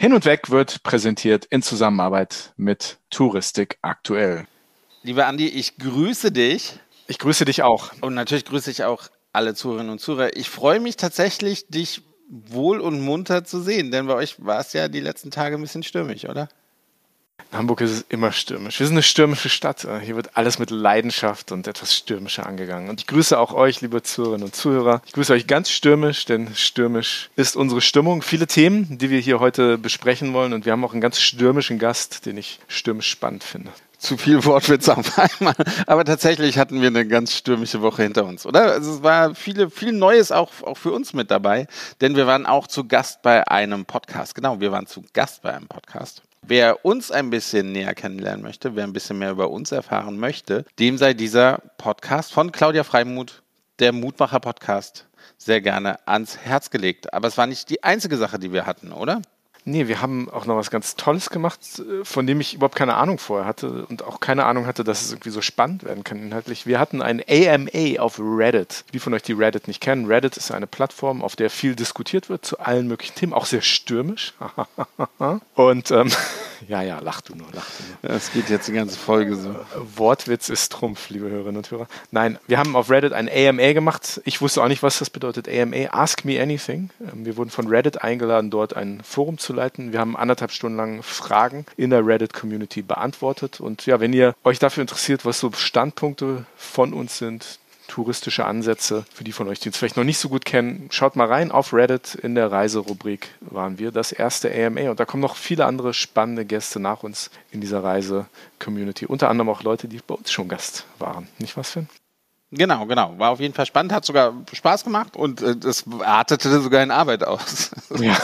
Hin und Weg wird präsentiert in Zusammenarbeit mit Touristik aktuell. Lieber Andi, ich grüße dich. Ich grüße dich auch. Und natürlich grüße ich auch alle Zuhörerinnen und Zuhörer. Ich freue mich tatsächlich, dich wohl und munter zu sehen, denn bei euch war es ja die letzten Tage ein bisschen stürmisch, oder? In Hamburg ist es immer stürmisch. Wir sind eine stürmische Stadt. Hier wird alles mit Leidenschaft und etwas stürmischer angegangen. Und ich grüße auch euch, liebe Zuhörerinnen und Zuhörer. Ich grüße euch ganz stürmisch, denn stürmisch ist unsere Stimmung. Viele Themen, die wir hier heute besprechen wollen. Und wir haben auch einen ganz stürmischen Gast, den ich stürmisch spannend finde zu viel Wortwitz auf einmal. Aber tatsächlich hatten wir eine ganz stürmische Woche hinter uns, oder? Also es war viele, viel Neues auch, auch für uns mit dabei, denn wir waren auch zu Gast bei einem Podcast. Genau, wir waren zu Gast bei einem Podcast. Wer uns ein bisschen näher kennenlernen möchte, wer ein bisschen mehr über uns erfahren möchte, dem sei dieser Podcast von Claudia Freimuth, der Mutmacher-Podcast, sehr gerne ans Herz gelegt. Aber es war nicht die einzige Sache, die wir hatten, oder? Nee, wir haben auch noch was ganz Tolles gemacht, äh, von dem ich überhaupt keine Ahnung vorher hatte und auch keine Ahnung hatte, dass es irgendwie so spannend werden kann inhaltlich. Wir hatten ein AMA auf Reddit. Die von euch, die Reddit nicht kennen, Reddit ist eine Plattform, auf der viel diskutiert wird zu allen möglichen Themen, auch sehr stürmisch. und ähm, ja, ja, lach du nur, lach du nur. Es geht jetzt die ganze Folge so. Wortwitz ist Trumpf, liebe Hörerinnen und Hörer. Nein, wir haben auf Reddit ein AMA gemacht. Ich wusste auch nicht, was das bedeutet. AMA, Ask Me Anything. Ähm, wir wurden von Reddit eingeladen, dort ein Forum zu leiten. Wir haben anderthalb Stunden lang Fragen in der Reddit-Community beantwortet. Und ja, wenn ihr euch dafür interessiert, was so Standpunkte von uns sind, touristische Ansätze, für die von euch, die es vielleicht noch nicht so gut kennen, schaut mal rein. Auf Reddit in der Reiserubrik waren wir das erste AMA und da kommen noch viele andere spannende Gäste nach uns in dieser Reise-Community. Unter anderem auch Leute, die bei uns schon Gast waren. Nicht was, Finn? Genau, genau. War auf jeden Fall spannend, hat sogar Spaß gemacht und äh, das artete sogar in Arbeit aus. Ja.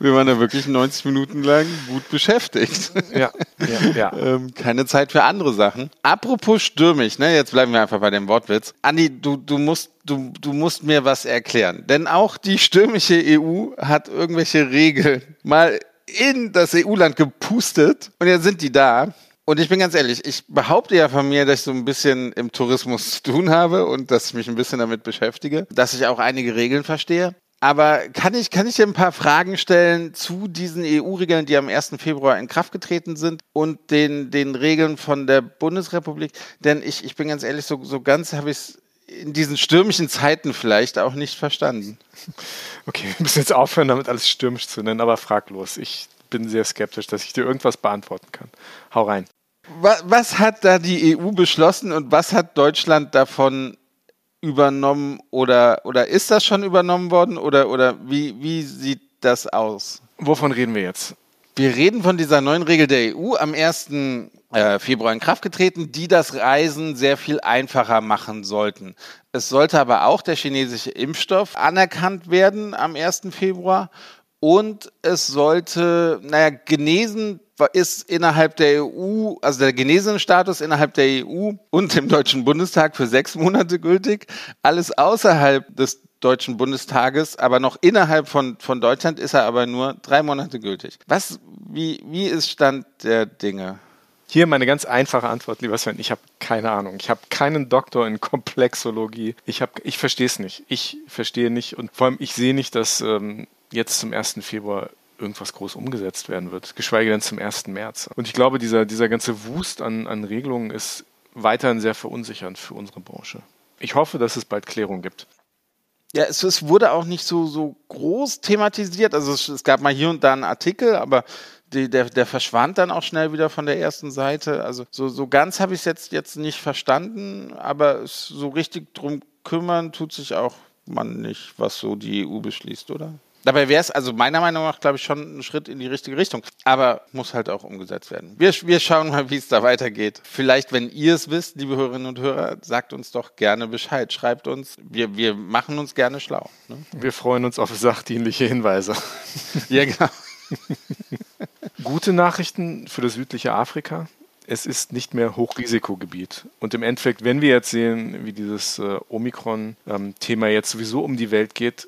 Wir waren da wirklich 90 Minuten lang gut beschäftigt. Ja, ja, ja. ähm, keine Zeit für andere Sachen. Apropos stürmisch, ne, jetzt bleiben wir einfach bei dem Wortwitz. Andi, du, du musst Du, du musst mir was erklären. Denn auch die stürmische EU hat irgendwelche Regeln mal in das EU-Land gepustet und jetzt sind die da. Und ich bin ganz ehrlich, ich behaupte ja von mir, dass ich so ein bisschen im Tourismus zu tun habe und dass ich mich ein bisschen damit beschäftige, dass ich auch einige Regeln verstehe. Aber kann ich, kann ich dir ein paar Fragen stellen zu diesen EU-Regeln, die am 1. Februar in Kraft getreten sind und den, den Regeln von der Bundesrepublik? Denn ich, ich bin ganz ehrlich, so, so ganz habe ich es in diesen stürmischen Zeiten vielleicht auch nicht verstanden. Okay, wir müssen jetzt aufhören, damit alles stürmisch zu nennen, aber fraglos. Ich bin sehr skeptisch, dass ich dir irgendwas beantworten kann. Hau rein was hat da die EU beschlossen und was hat Deutschland davon übernommen oder, oder ist das schon übernommen worden oder, oder wie, wie sieht das aus? Wovon reden wir jetzt? Wir reden von dieser neuen Regel der EU am 1. Äh, Februar in Kraft getreten, die das Reisen sehr viel einfacher machen sollten. Es sollte aber auch der chinesische Impfstoff anerkannt werden am 1. Februar und es sollte, naja, genesen ist innerhalb der EU, also der genesene Status innerhalb der EU und dem Deutschen Bundestag für sechs Monate gültig. Alles außerhalb des Deutschen Bundestages, aber noch innerhalb von, von Deutschland ist er aber nur drei Monate gültig. Was, wie, wie ist Stand der Dinge? Hier meine ganz einfache Antwort, lieber Sven. Ich habe keine Ahnung. Ich habe keinen Doktor in Komplexologie. Ich, ich verstehe es nicht. Ich verstehe nicht und vor allem ich sehe nicht, dass ähm, jetzt zum 1. Februar irgendwas groß umgesetzt werden wird, geschweige denn zum 1. März. Und ich glaube, dieser, dieser ganze Wust an, an Regelungen ist weiterhin sehr verunsichernd für unsere Branche. Ich hoffe, dass es bald Klärung gibt. Ja, es, es wurde auch nicht so, so groß thematisiert. Also es, es gab mal hier und da einen Artikel, aber die, der, der verschwand dann auch schnell wieder von der ersten Seite. Also so, so ganz habe ich es jetzt, jetzt nicht verstanden, aber so richtig drum kümmern tut sich auch man nicht, was so die EU beschließt, oder? Dabei wäre es also meiner Meinung nach, glaube ich, schon ein Schritt in die richtige Richtung. Aber muss halt auch umgesetzt werden. Wir, wir schauen mal, wie es da weitergeht. Vielleicht, wenn ihr es wisst, liebe Hörerinnen und Hörer, sagt uns doch gerne Bescheid. Schreibt uns. Wir, wir machen uns gerne schlau. Ne? Wir freuen uns auf sachdienliche Hinweise. ja, genau. Gute Nachrichten für das südliche Afrika es ist nicht mehr Hochrisikogebiet. Und im Endeffekt, wenn wir jetzt sehen, wie dieses äh, Omikron-Thema ähm, jetzt sowieso um die Welt geht,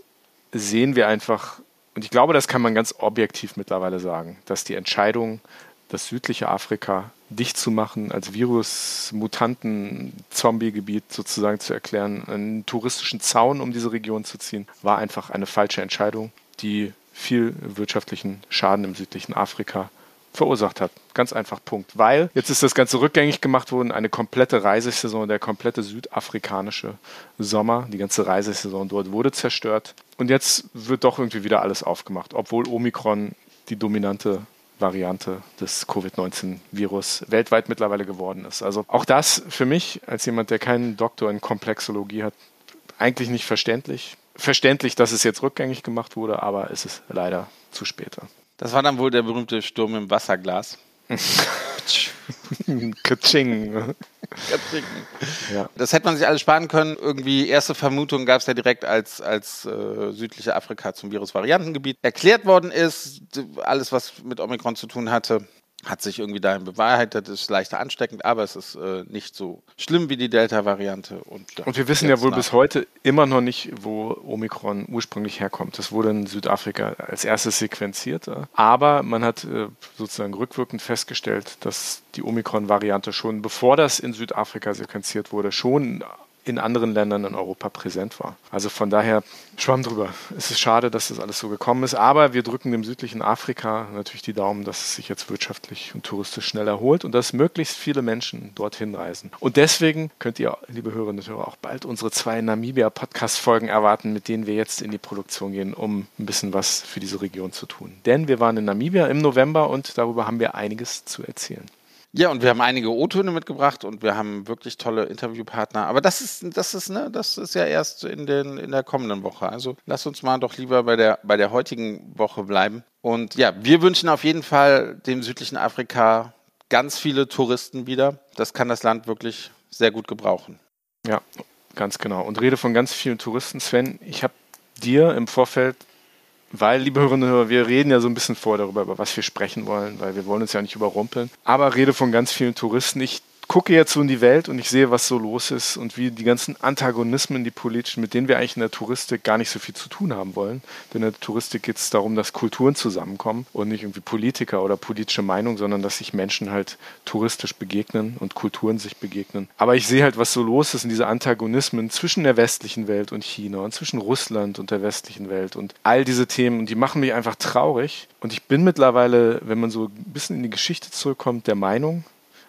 sehen wir einfach, und ich glaube, das kann man ganz objektiv mittlerweile sagen, dass die Entscheidung, das südliche Afrika dicht zu machen, als Virus-Mutanten-Zombie-Gebiet sozusagen zu erklären, einen touristischen Zaun um diese Region zu ziehen, war einfach eine falsche Entscheidung, die viel wirtschaftlichen Schaden im südlichen Afrika verursacht hat. Ganz einfach Punkt. Weil jetzt ist das Ganze rückgängig gemacht worden, eine komplette Reisesaison, der komplette südafrikanische Sommer, die ganze Reisesaison dort wurde zerstört. Und jetzt wird doch irgendwie wieder alles aufgemacht, obwohl Omikron die dominante Variante des Covid-19-Virus weltweit mittlerweile geworden ist. Also auch das für mich, als jemand, der keinen Doktor in Komplexologie hat, eigentlich nicht verständlich. Verständlich, dass es jetzt rückgängig gemacht wurde, aber es ist leider zu spät. Das war dann wohl der berühmte Sturm im Wasserglas. Katsching. Ja. Das hätte man sich alles sparen können. Irgendwie erste Vermutung gab es ja direkt, als, als äh, südliche Afrika zum Virusvariantengebiet erklärt worden ist. Alles, was mit Omikron zu tun hatte, hat sich irgendwie dahin bewahrheitet, ist leichter ansteckend, aber es ist äh, nicht so schlimm wie die Delta-Variante. Und, und, wir wissen ja wohl nach. bis heute immer noch nicht, wo Omikron ursprünglich herkommt. Das wurde in Südafrika als erstes sequenziert, aber man hat äh, sozusagen rückwirkend festgestellt, dass die Omikron-Variante schon, bevor das in Südafrika sequenziert wurde, schon in anderen Ländern in Europa präsent war. Also von daher schwamm drüber. Es ist schade, dass das alles so gekommen ist, aber wir drücken dem südlichen Afrika natürlich die Daumen, dass es sich jetzt wirtschaftlich und touristisch schnell erholt und dass möglichst viele Menschen dorthin reisen. Und deswegen könnt ihr, liebe Hörerinnen und Hörer, auch bald unsere zwei Namibia-Podcast-Folgen erwarten, mit denen wir jetzt in die Produktion gehen, um ein bisschen was für diese Region zu tun. Denn wir waren in Namibia im November und darüber haben wir einiges zu erzählen. Ja, und wir haben einige O-Töne mitgebracht und wir haben wirklich tolle Interviewpartner. Aber das ist, das ist, ne, das ist ja erst in, den, in der kommenden Woche. Also lass uns mal doch lieber bei der, bei der heutigen Woche bleiben. Und ja, wir wünschen auf jeden Fall dem südlichen Afrika ganz viele Touristen wieder. Das kann das Land wirklich sehr gut gebrauchen. Ja, ganz genau. Und rede von ganz vielen Touristen. Sven, ich habe dir im Vorfeld weil, liebe Hörerinnen und Hörer, wir reden ja so ein bisschen vor darüber, über was wir sprechen wollen, weil wir wollen uns ja nicht überrumpeln. Aber rede von ganz vielen Touristen. Ich gucke jetzt so in die Welt und ich sehe, was so los ist und wie die ganzen Antagonismen, die politischen, mit denen wir eigentlich in der Touristik gar nicht so viel zu tun haben wollen. Denn in der Touristik geht es darum, dass Kulturen zusammenkommen und nicht irgendwie Politiker oder politische Meinung, sondern dass sich Menschen halt touristisch begegnen und Kulturen sich begegnen. Aber ich sehe halt, was so los ist in diese Antagonismen zwischen der westlichen Welt und China und zwischen Russland und der westlichen Welt und all diese Themen und die machen mich einfach traurig. Und ich bin mittlerweile, wenn man so ein bisschen in die Geschichte zurückkommt, der Meinung,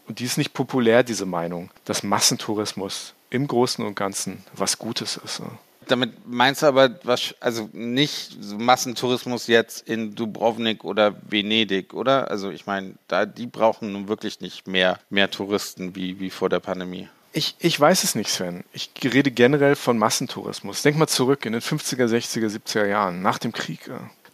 und die ist nicht populär, diese Meinung, dass Massentourismus im Großen und Ganzen was Gutes ist. Damit meinst du aber was, also nicht Massentourismus jetzt in Dubrovnik oder Venedig, oder? Also ich meine, da die brauchen nun wirklich nicht mehr, mehr Touristen wie, wie vor der Pandemie. Ich, ich weiß es nicht, Sven. Ich rede generell von Massentourismus. Denk mal zurück in den 50er, 60er, 70er Jahren, nach dem Krieg.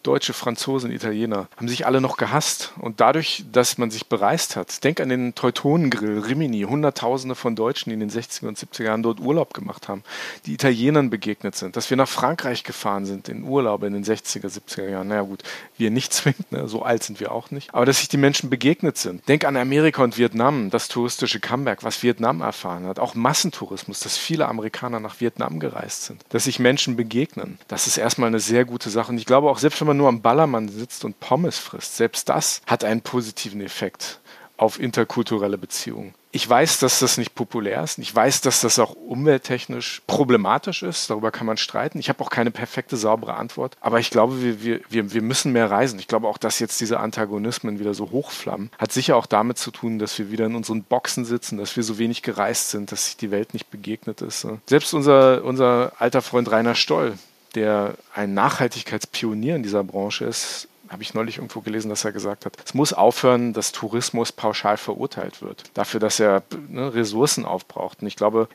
Deutsche, Franzosen, Italiener haben sich alle noch gehasst. Und dadurch, dass man sich bereist hat, denk an den Teutonengrill, Rimini, Hunderttausende von Deutschen, die in den 60er und 70er Jahren dort Urlaub gemacht haben, die Italienern begegnet sind, dass wir nach Frankreich gefahren sind in Urlaub in den 60er, 70er Jahren. Naja gut, wir nicht zwingend, ne? so alt sind wir auch nicht. Aber dass sich die Menschen begegnet sind. Denk an Amerika und Vietnam, das touristische Comeback, was Vietnam erfahren hat. Auch Massentourismus, dass viele Amerikaner nach Vietnam gereist sind. Dass sich Menschen begegnen. Das ist erstmal eine sehr gute Sache. Und ich glaube auch, selbst wenn man nur am Ballermann sitzt und Pommes frisst, selbst das hat einen positiven Effekt auf interkulturelle Beziehungen. Ich weiß, dass das nicht populär ist. Ich weiß, dass das auch umwelttechnisch problematisch ist. Darüber kann man streiten. Ich habe auch keine perfekte, saubere Antwort. Aber ich glaube, wir, wir, wir müssen mehr reisen. Ich glaube auch, dass jetzt diese Antagonismen wieder so hochflammen, hat sicher auch damit zu tun, dass wir wieder in unseren Boxen sitzen, dass wir so wenig gereist sind, dass sich die Welt nicht begegnet ist. Selbst unser, unser alter Freund Rainer Stoll, der ein Nachhaltigkeitspionier in dieser Branche ist, habe ich neulich irgendwo gelesen, dass er gesagt hat, es muss aufhören, dass Tourismus pauschal verurteilt wird. Dafür, dass er ne, Ressourcen aufbraucht. Und ich glaube,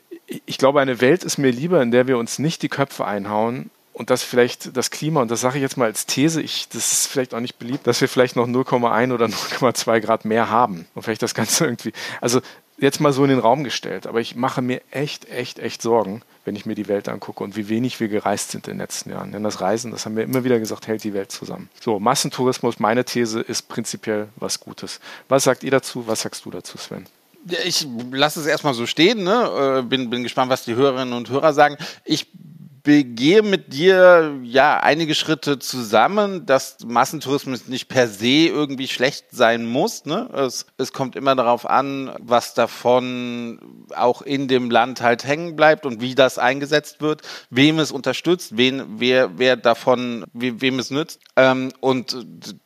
ich glaube, eine Welt ist mir lieber, in der wir uns nicht die Köpfe einhauen, und dass vielleicht das Klima, und das sage ich jetzt mal als These, ich, das ist vielleicht auch nicht beliebt, dass wir vielleicht noch 0,1 oder 0,2 Grad mehr haben. Und vielleicht das Ganze irgendwie, also jetzt mal so in den Raum gestellt, aber ich mache mir echt, echt, echt Sorgen, wenn ich mir die Welt angucke und wie wenig wir gereist sind in den letzten Jahren. Denn das Reisen, das haben wir immer wieder gesagt, hält die Welt zusammen. So, Massentourismus, meine These, ist prinzipiell was Gutes. Was sagt ihr dazu? Was sagst du dazu, Sven? Ich lasse es erstmal so stehen, ne? Äh, bin, bin gespannt, was die Hörerinnen und Hörer sagen. Ich begehe mit dir ja einige Schritte zusammen, dass Massentourismus nicht per se irgendwie schlecht sein muss. Ne? Es, es kommt immer darauf an, was davon auch in dem Land halt hängen bleibt und wie das eingesetzt wird, wem es unterstützt, wen, wer, wer davon, wem es nützt. Ähm, und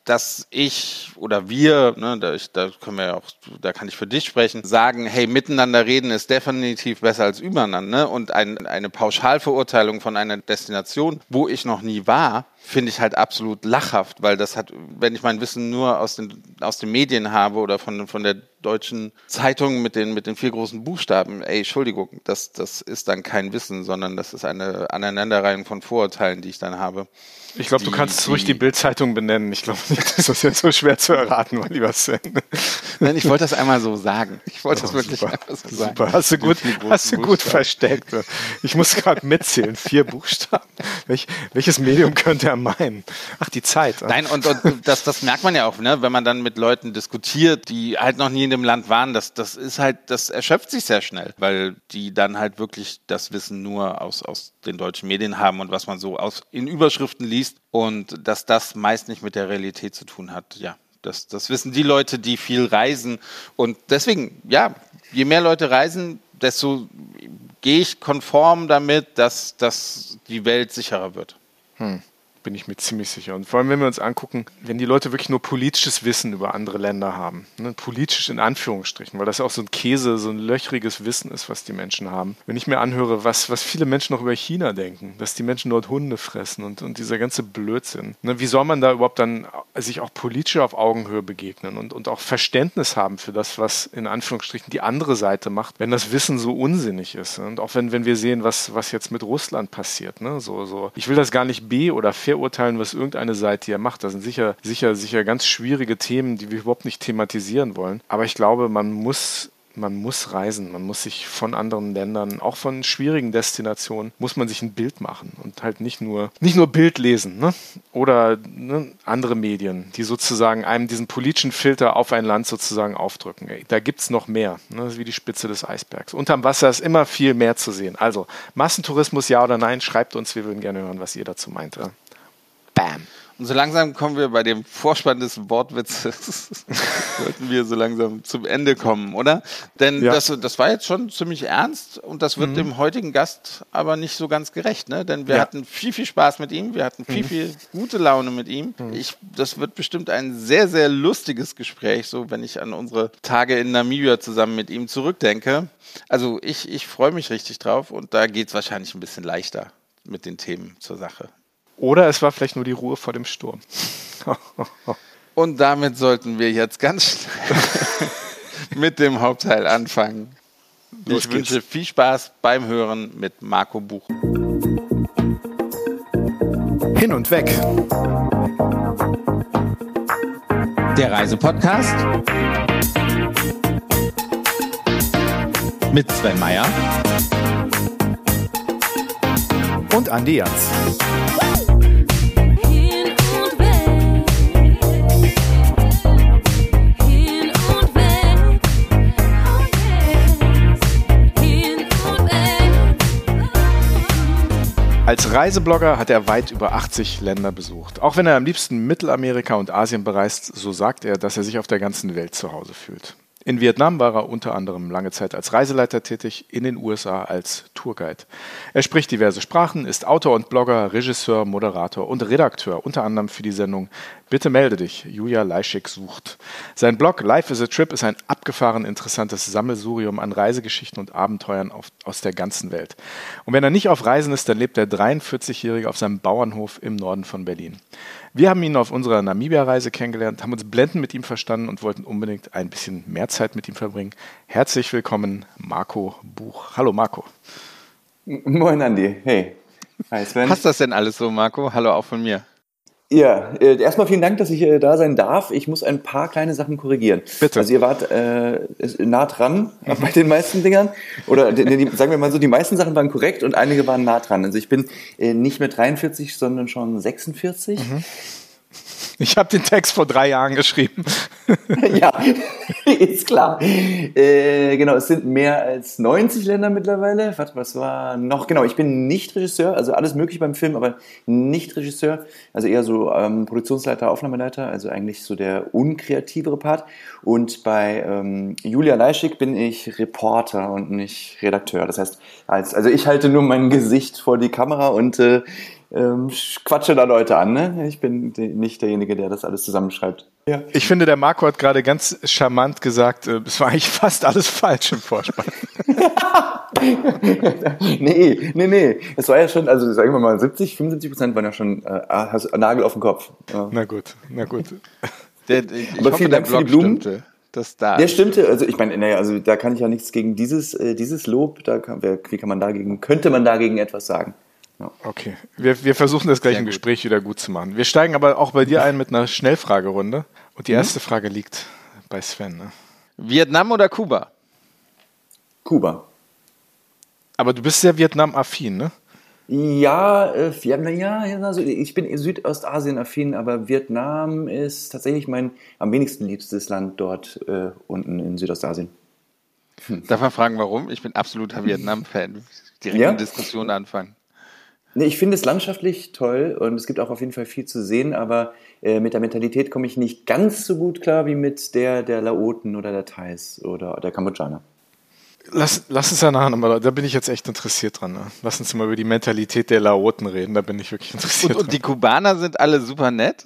dass ich oder wir, ne, da, ich, da können wir ja auch, da kann ich für dich sprechen, sagen, hey, miteinander reden ist definitiv besser als übereinander. Ne? Und ein, eine Pauschalverurteilung von einer Destination, wo ich noch nie war, finde ich halt absolut lachhaft, weil das hat, wenn ich mein Wissen nur aus den, aus den Medien habe oder von, von der deutschen Zeitung mit den, mit den vier großen Buchstaben, ey, Entschuldigung, das, das ist dann kein Wissen, sondern das ist eine Aneinanderreihung von Vorurteilen, die ich dann habe. Ich glaube, du kannst die, ruhig die Bildzeitung benennen. Ich glaube nicht, dass das jetzt so schwer zu erraten, mein lieber Sven. Nein, ich wollte das einmal so sagen. Ich wollte oh, das wirklich super, einfach so sagen. Super, hast du gut, hast du gut versteckt. Ich muss gerade mitzählen. Vier Buchstaben. Welch, welches Medium könnte er meinen? Ach, die Zeit. Nein, und, und das, das merkt man ja auch, ne? wenn man dann mit Leuten diskutiert, die halt noch nie in dem Land waren. Das, das ist halt, das erschöpft sich sehr schnell, weil die dann halt wirklich das Wissen nur aus, aus den deutschen Medien haben und was man so aus, in Überschriften liest und dass das meist nicht mit der Realität zu tun hat. Ja, das, das wissen die Leute, die viel reisen und deswegen, ja, je mehr Leute reisen, desto gehe ich konform damit, dass, dass die Welt sicherer wird. Hm bin ich mir ziemlich sicher. Und vor allem, wenn wir uns angucken, wenn die Leute wirklich nur politisches Wissen über andere Länder haben, ne, politisch in Anführungsstrichen, weil das ja auch so ein Käse, so ein löchriges Wissen ist, was die Menschen haben. Wenn ich mir anhöre, was, was viele Menschen noch über China denken, dass die Menschen dort Hunde fressen und, und dieser ganze Blödsinn. Ne, wie soll man da überhaupt dann sich auch politisch auf Augenhöhe begegnen und, und auch Verständnis haben für das, was in Anführungsstrichen die andere Seite macht, wenn das Wissen so unsinnig ist. Und auch wenn, wenn wir sehen, was, was jetzt mit Russland passiert. Ne? So, so. Ich will das gar nicht B oder fair verurteilen, was irgendeine Seite hier macht. Das sind sicher, sicher, sicher ganz schwierige Themen, die wir überhaupt nicht thematisieren wollen. Aber ich glaube, man muss man muss reisen, man muss sich von anderen Ländern, auch von schwierigen Destinationen, muss man sich ein Bild machen und halt nicht nur, nicht nur Bild lesen ne? oder ne, andere Medien, die sozusagen einem diesen politischen Filter auf ein Land sozusagen aufdrücken. Da gibt es noch mehr, ne? das ist wie die Spitze des Eisbergs. Unterm Wasser ist immer viel mehr zu sehen. Also Massentourismus, ja oder nein, schreibt uns, wir würden gerne hören, was ihr dazu meint. Bam. Und so langsam kommen wir bei dem Vorspann des Wortwitzes, sollten wir so langsam zum Ende kommen, oder? Denn ja. das, das war jetzt schon ziemlich ernst und das wird mhm. dem heutigen Gast aber nicht so ganz gerecht, ne? Denn wir ja. hatten viel, viel Spaß mit ihm, wir hatten viel, mhm. viel gute Laune mit ihm. Mhm. Ich, das wird bestimmt ein sehr, sehr lustiges Gespräch, so wenn ich an unsere Tage in Namibia zusammen mit ihm zurückdenke. Also ich, ich freue mich richtig drauf und da geht es wahrscheinlich ein bisschen leichter mit den Themen zur Sache. Oder es war vielleicht nur die Ruhe vor dem Sturm. Und damit sollten wir jetzt ganz schnell mit dem Hauptteil anfangen. Los ich geht's. wünsche viel Spaß beim Hören mit Marco Buch. Hin und weg. Der Reisepodcast mit Sven Meyer und Andi Jans. Als Reiseblogger hat er weit über 80 Länder besucht. Auch wenn er am liebsten Mittelamerika und Asien bereist, so sagt er, dass er sich auf der ganzen Welt zu Hause fühlt. In Vietnam war er unter anderem lange Zeit als Reiseleiter tätig, in den USA als Tourguide. Er spricht diverse Sprachen, ist Autor und Blogger, Regisseur, Moderator und Redakteur, unter anderem für die Sendung Bitte melde dich, Julia Leischik sucht. Sein Blog Life is a Trip ist ein abgefahren interessantes Sammelsurium an Reisegeschichten und Abenteuern auf, aus der ganzen Welt. Und wenn er nicht auf Reisen ist, dann lebt der 43-Jährige auf seinem Bauernhof im Norden von Berlin. Wir haben ihn auf unserer Namibia-Reise kennengelernt, haben uns blendend mit ihm verstanden und wollten unbedingt ein bisschen mehr Zeit mit ihm verbringen. Herzlich willkommen, Marco Buch. Hallo Marco. Moin Andi, hey. Hi Sven. Passt das denn alles so, Marco? Hallo auch von mir. Ja, äh, erstmal vielen Dank, dass ich äh, da sein darf. Ich muss ein paar kleine Sachen korrigieren. Bitte. Also ihr wart äh, nah dran bei den meisten Dingern. Oder die, sagen wir mal so, die meisten Sachen waren korrekt und einige waren nah dran. Also ich bin äh, nicht mehr 43, sondern schon 46. Mhm. Ich habe den Text vor drei Jahren geschrieben. ja, ist klar. Äh, genau, es sind mehr als 90 Länder mittlerweile. Warte, was war noch? Genau, ich bin nicht Regisseur, also alles möglich beim Film, aber nicht Regisseur. Also eher so ähm, Produktionsleiter, Aufnahmeleiter, also eigentlich so der unkreativere Part. Und bei ähm, Julia Leischig bin ich Reporter und nicht Redakteur. Das heißt, als, also ich halte nur mein Gesicht vor die Kamera und äh, ähm, quatsche da Leute an. Ne? Ich bin nicht derjenige, der das alles zusammenschreibt. Ja. Ich finde, der Marco hat gerade ganz charmant gesagt, äh, es war eigentlich fast alles falsch im Vorspann. nee, nee, nee. Es war ja schon, also sagen wir mal, 70, 75 Prozent waren ja schon äh, Nagel auf den Kopf. Ja. Na gut, na gut. Der, Aber vielen Dank für die Blumen. Stimmte. Das da der stimmte, also ich meine, naja, also da kann ich ja nichts gegen dieses, äh, dieses Lob, da kann, wie kann man dagegen, könnte man dagegen etwas sagen? Ja. Okay, wir, wir versuchen das gleich Sehr im Gespräch wieder gut zu machen. Wir steigen aber auch bei dir ein mit einer Schnellfragerunde. Und die mhm. erste Frage liegt bei Sven. Ne? Vietnam oder Kuba? Kuba. Aber du bist sehr Vietnam-affin, ne? Ja, äh, ja, also ich bin Südostasien-affin, aber Vietnam ist tatsächlich mein am wenigsten liebstes Land dort äh, unten in Südostasien. Hm. Darf man fragen, warum? Ich bin absoluter Vietnam-Fan. Direkt ja? eine Diskussion anfangen. Nee, ich finde es landschaftlich toll und es gibt auch auf jeden Fall viel zu sehen, aber äh, mit der Mentalität komme ich nicht ganz so gut klar wie mit der der Laoten oder der Thais oder der Kambodschaner. Lass, lass uns ja nachher nochmal, da bin ich jetzt echt interessiert dran. Ne? Lass uns mal über die Mentalität der Laoten reden, da bin ich wirklich interessiert. Und, und die Kubaner sind alle super nett?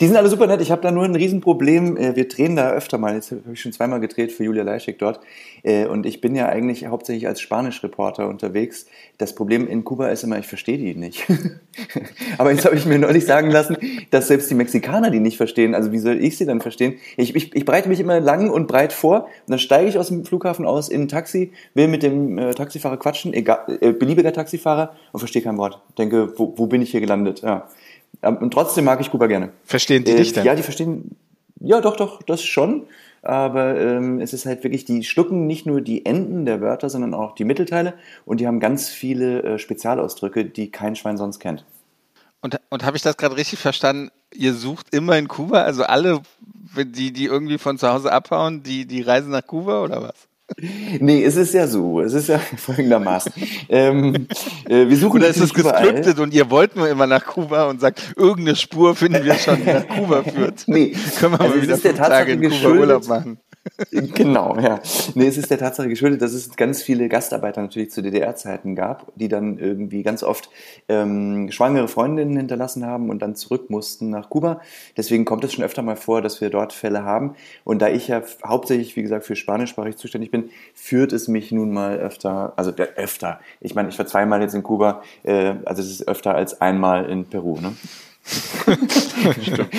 Die sind alle super nett. Ich habe da nur ein Riesenproblem. Äh, wir drehen da öfter mal. Jetzt habe ich schon zweimal gedreht für Julia Leischig dort. Äh, und ich bin ja eigentlich hauptsächlich als Spanisch-Reporter unterwegs. Das Problem in Kuba ist immer, ich verstehe die nicht. Aber jetzt habe ich mir neulich sagen lassen, dass selbst die Mexikaner die nicht verstehen. Also wie soll ich sie dann verstehen? Ich, ich, ich breite mich immer lang und breit vor. Und dann steige ich aus dem Flughafen aus in ein Taxi, will mit dem äh, Taxifahrer quatschen, egal, äh, beliebiger Taxifahrer und verstehe kein Wort. Denke, wo, wo bin ich hier gelandet? Ja. Ähm, und trotzdem mag ich Kuba gerne. Verstehen die äh, dich denn? Ja, die verstehen, ja, doch, doch, das schon. Aber ähm, es ist halt wirklich, die schlucken nicht nur die Enden der Wörter, sondern auch die Mittelteile und die haben ganz viele äh, Spezialausdrücke, die kein Schwein sonst kennt. Und, und habe ich das gerade richtig verstanden? Ihr sucht immer in Kuba, also alle, die, die irgendwie von zu Hause abhauen, die, die reisen nach Kuba oder was? Nee, es ist ja so. Es ist ja folgendermaßen. ähm, äh, wir suchen Oder ist es gescriptet und ihr wollt nur immer nach Kuba und sagt, irgendeine Spur finden wir schon, die nach Kuba führt. Nee, können wir also mal wieder fünf Tage in Kuba Urlaub machen. Genau, ja. Nee, es ist der Tatsache geschuldet, dass es ganz viele Gastarbeiter natürlich zu DDR-Zeiten gab, die dann irgendwie ganz oft ähm, schwangere Freundinnen hinterlassen haben und dann zurück mussten nach Kuba. Deswegen kommt es schon öfter mal vor, dass wir dort Fälle haben. Und da ich ja hauptsächlich, wie gesagt, für spanischsprachig zuständig bin, führt es mich nun mal öfter, also öfter. Ich meine, ich war zweimal jetzt in Kuba, äh, also es ist öfter als einmal in Peru. Ne? Stimmt.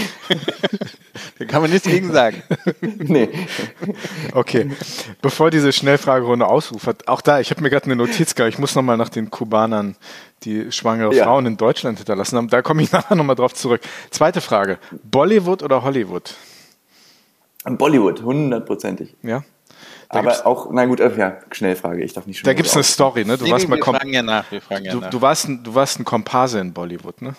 Da kann man nichts gegen sagen. nee. Okay. Bevor diese Schnellfragerunde ausufert, auch da, ich habe mir gerade eine Notiz gemacht, ich muss nochmal nach den Kubanern, die schwangere ja. Frauen in Deutschland hinterlassen haben. Da komme ich nachher nochmal drauf zurück. Zweite Frage. Bollywood oder Hollywood? Bollywood, hundertprozentig. Ja. Da aber auch, na gut, äh, ja, Schnellfrage, ich darf nicht schon. Da gibt es eine Story, ne? Du nee, warst wir mal fragen ja nach, wir fragen ja du, nach. Du warst, ein, du warst ein Komparse in Bollywood, ne?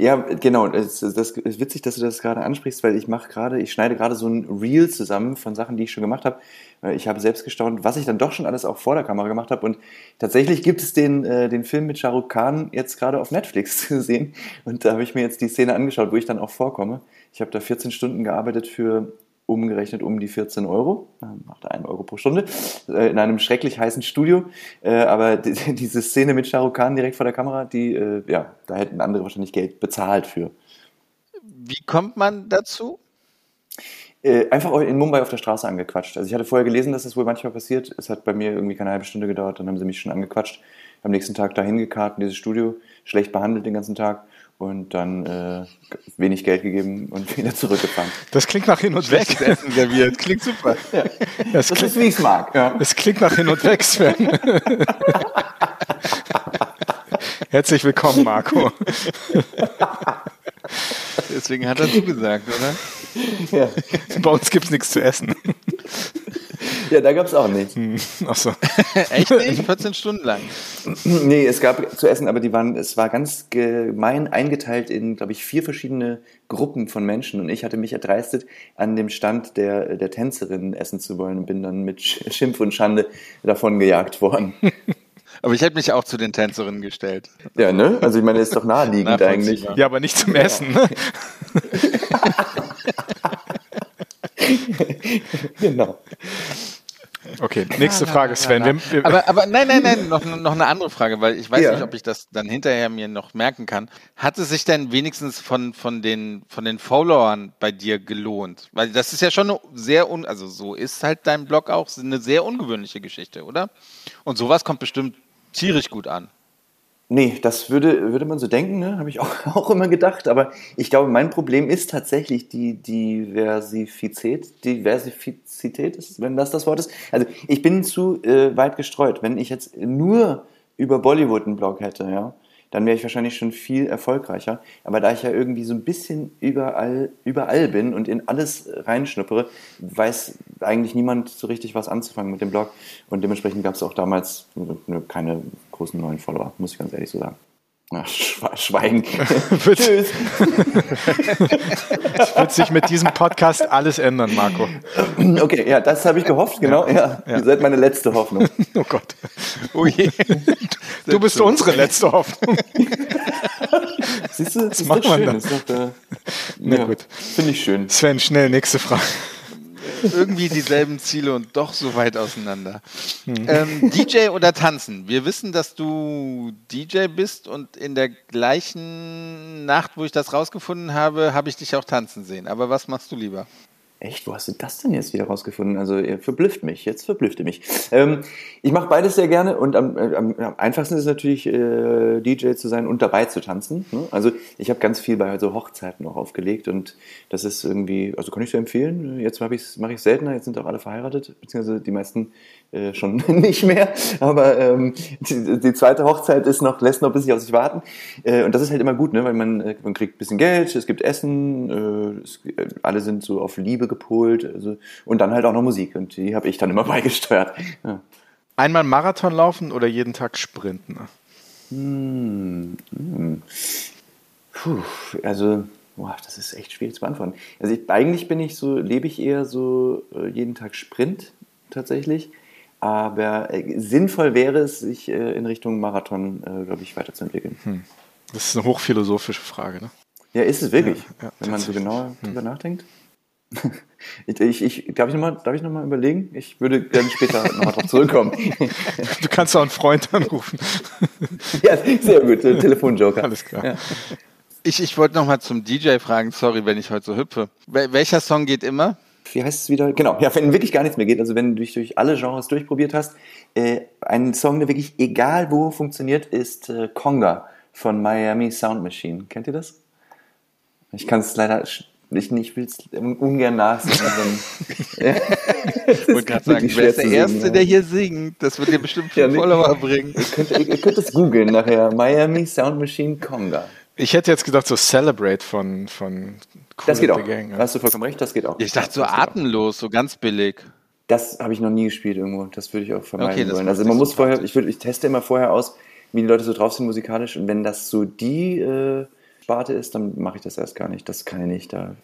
Ja, genau. Das, das ist witzig, dass du das gerade ansprichst, weil ich mache gerade, ich schneide gerade so ein Reel zusammen von Sachen, die ich schon gemacht habe. Ich habe selbst gestaunt, was ich dann doch schon alles auch vor der Kamera gemacht habe. Und tatsächlich gibt es den, äh, den Film mit Shah Rukh Khan jetzt gerade auf Netflix zu sehen. Und da habe ich mir jetzt die Szene angeschaut, wo ich dann auch vorkomme. Ich habe da 14 Stunden gearbeitet für umgerechnet um die 14 Euro, macht 1 Euro pro Stunde, äh, in einem schrecklich heißen Studio. Äh, aber diese Szene mit Shah Rukh Khan direkt vor der Kamera, die, äh, ja, da hätten andere wahrscheinlich Geld bezahlt für. Wie kommt man dazu? einfach in Mumbai auf der Straße angequatscht. Also ich hatte vorher gelesen, dass das wohl manchmal passiert. Es hat bei mir irgendwie keine halbe Stunde gedauert, dann haben sie mich schon angequatscht. Am nächsten Tag dahin gekarrt in dieses Studio, schlecht behandelt den ganzen Tag und dann äh, wenig Geld gegeben und wieder zurückgefahren. Das klingt nach hin und weg. Essen serviert. Klingt super. Ja. Das, das klingt, ist, wie ich es mag. Ja. Das klingt nach hin und weg, Sven. Herzlich willkommen, Marco. Deswegen hat er zugesagt, oder? Ja. Bei uns gibt es nichts zu essen. Ja, da gab es auch nichts. Hm. Achso. Echt nicht? 14 Stunden lang? Nee, es gab zu essen, aber die waren, es war ganz gemein eingeteilt in, glaube ich, vier verschiedene Gruppen von Menschen. Und ich hatte mich erdreistet, an dem Stand der, der Tänzerin essen zu wollen und bin dann mit Schimpf und Schande davon gejagt worden. Aber ich hätte mich auch zu den Tänzerinnen gestellt. Ja, ne? Also ich meine, das ist doch naheliegend eigentlich. Ja, aber nicht zum Essen, ne? genau. Okay, nächste Frage, Sven. Aber, aber nein, nein, nein, noch, noch eine andere Frage, weil ich weiß ja. nicht, ob ich das dann hinterher mir noch merken kann. Hat es sich denn wenigstens von, von, den, von den Followern bei dir gelohnt? Weil das ist ja schon eine sehr, un, also so ist halt dein Blog auch eine sehr ungewöhnliche Geschichte, oder? Und sowas kommt bestimmt tierisch gut an. Nee, das würde, würde man so denken, ne? habe ich auch, auch immer gedacht. Aber ich glaube, mein Problem ist tatsächlich die Diversifizität. Diversifizität, ist, wenn das das Wort ist. Also ich bin zu äh, weit gestreut. Wenn ich jetzt nur über Bollywood einen Blog hätte, ja, dann wäre ich wahrscheinlich schon viel erfolgreicher. Aber da ich ja irgendwie so ein bisschen überall, überall bin und in alles reinschnuppere, weiß eigentlich niemand so richtig was anzufangen mit dem Blog. Und dementsprechend gab es auch damals keine großen neuen Follower, muss ich ganz ehrlich so sagen. Ach, Schweigen. Tschüss. Es wird sich mit diesem Podcast alles ändern, Marco. Okay, ja, das habe ich gehofft, genau. Ja, ja. ja. Ihr seid meine letzte Hoffnung. Oh Gott. Oh je. Du bist unsere letzte Hoffnung. Siehst du, das, das macht man schön. Doch, äh, Na ja, gut. Finde ich schön. Sven, schnell, nächste Frage irgendwie dieselben Ziele und doch so weit auseinander. Hm. Ähm, DJ oder tanzen? Wir wissen, dass du DJ bist und in der gleichen Nacht, wo ich das rausgefunden habe, habe ich dich auch tanzen sehen. Aber was machst du lieber? Echt, wo hast du das denn jetzt wieder rausgefunden? Also ihr verblüfft mich, jetzt verblüfft ihr mich. Ähm, ich mache beides sehr gerne und am, äh, am, am einfachsten ist es natürlich, äh, DJ zu sein und dabei zu tanzen. Ne? Also ich habe ganz viel bei so Hochzeiten auch aufgelegt und das ist irgendwie, also kann ich sehr empfehlen. Jetzt mache ich es mach seltener, jetzt sind auch alle verheiratet, beziehungsweise die meisten äh, schon nicht mehr. Aber ähm, die, die, zweite Hochzeit ist noch, lässt noch ein bisschen auf sich warten. Äh, und das ist halt immer gut, ne? weil man, äh, man kriegt ein bisschen Geld, es gibt Essen, äh, es, alle sind so auf Liebe gepolt also, und dann halt auch noch Musik. Und die habe ich dann immer beigesteuert. Ja. Einmal Marathon laufen oder jeden Tag sprinten? Hm, hm. Puh, also Boah, das ist echt schwierig zu beantworten. Also ich, eigentlich bin ich so, lebe ich eher so jeden Tag Sprint tatsächlich. Aber äh, sinnvoll wäre es, sich äh, in Richtung Marathon, äh, glaube ich, weiterzuentwickeln. Hm. Das ist eine hochphilosophische Frage, ne? Ja, ist es wirklich, ja, ja, wenn man so genauer hm. drüber nachdenkt. ich, ich, ich, darf ich nochmal noch, mal, überlegen? Ich würde gerne später nochmal drauf zurückkommen. du kannst auch einen Freund anrufen. ja, sehr gut, Telefonjoker. Alles klar. Ja. Ich, ich wollte nochmal zum DJ fragen, sorry, wenn ich heute so hüpfe. Welcher Song geht immer? Wie heißt es wieder? Genau, ja, wenn wirklich gar nichts mehr geht, also wenn du dich durch alle Genres durchprobiert hast, äh, ein Song, der wirklich egal wo funktioniert, ist äh, Conga von Miami Sound Machine. Kennt ihr das? Ich kann es leider ich, ich will es ungern nachsingen. ich wollte gerade sagen, wer ist der Erste, singen, der hier singt? Das wird dir bestimmt viel ja, Follower bringen. Ihr könnt, ihr könnt es googeln nachher. Miami Sound Machine Conga. Ich hätte jetzt gedacht, so Celebrate von, von Das geht auch. Gang, ja. Hast du vollkommen recht, das geht auch. Ich dachte so atemlos, so ganz billig. Das habe ich noch nie gespielt irgendwo. Das würde ich auch vermeiden okay, wollen. Also man muss vorher, ich, würd, ich teste immer vorher aus, wie die Leute so drauf sind musikalisch. Und wenn das so die äh, Sparte ist, dann mache ich das erst gar nicht. Das kann ich nicht. Da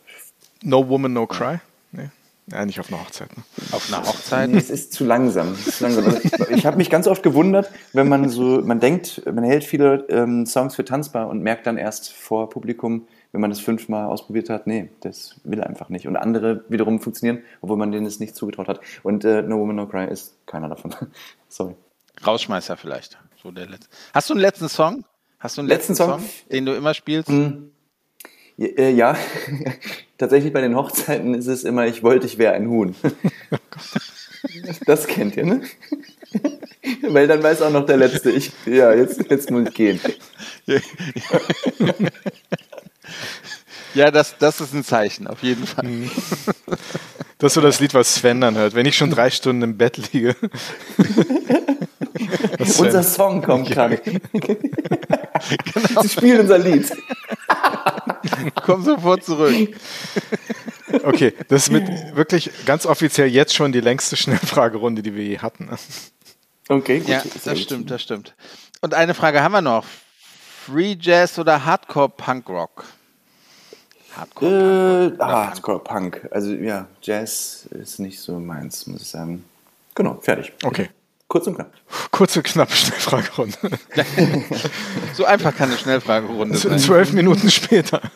no Woman, No Cry? Nee. Ja, nicht auf einer Hochzeit. Ne? Auf einer Hochzeit? Nee, es ist zu langsam. Ist zu langsam. Also ich habe mich ganz oft gewundert, wenn man so, man denkt, man hält viele ähm, Songs für tanzbar und merkt dann erst vor Publikum, wenn man das fünfmal ausprobiert hat, nee, das will einfach nicht. Und andere wiederum funktionieren, obwohl man denen es nicht zugetraut hat. Und äh, No Woman No Cry ist keiner davon. Sorry. Rausschmeißer vielleicht. So der letzte. Hast du einen letzten Song? Hast du einen letzten, letzten Song, Song, den du immer spielst? Mm. Ja, äh, tatsächlich bei den Hochzeiten ist es immer, ich wollte, ich wäre ein Huhn. das kennt ihr, ne? Weil dann weiß auch noch der Letzte, ich, ja, jetzt, jetzt muss ich gehen. Ja, das, das ist ein Zeichen, auf jeden Fall. Mhm. Das ist so das Lied, was Sven dann hört. Wenn ich schon drei Stunden im Bett liege. Unser Song kommt gerade. genau. Sie spielen unser Lied. Komm sofort zurück. Okay, das ist mit wirklich ganz offiziell jetzt schon die längste Schnellfragerunde, die wir je hatten. Okay, gut. Ja, das stimmt, das stimmt. Und eine Frage haben wir noch. Free Jazz oder Hardcore Punk Rock? Hardcore Punk. Äh, Hardcore Punk. Also ja, Jazz ist nicht so meins, muss ich sagen. Genau, fertig. Okay. Kurz und knapp. Kurz und knapp Schnellfragerunde. so einfach kann eine Schnellfragerunde sein. Zwölf Minuten später.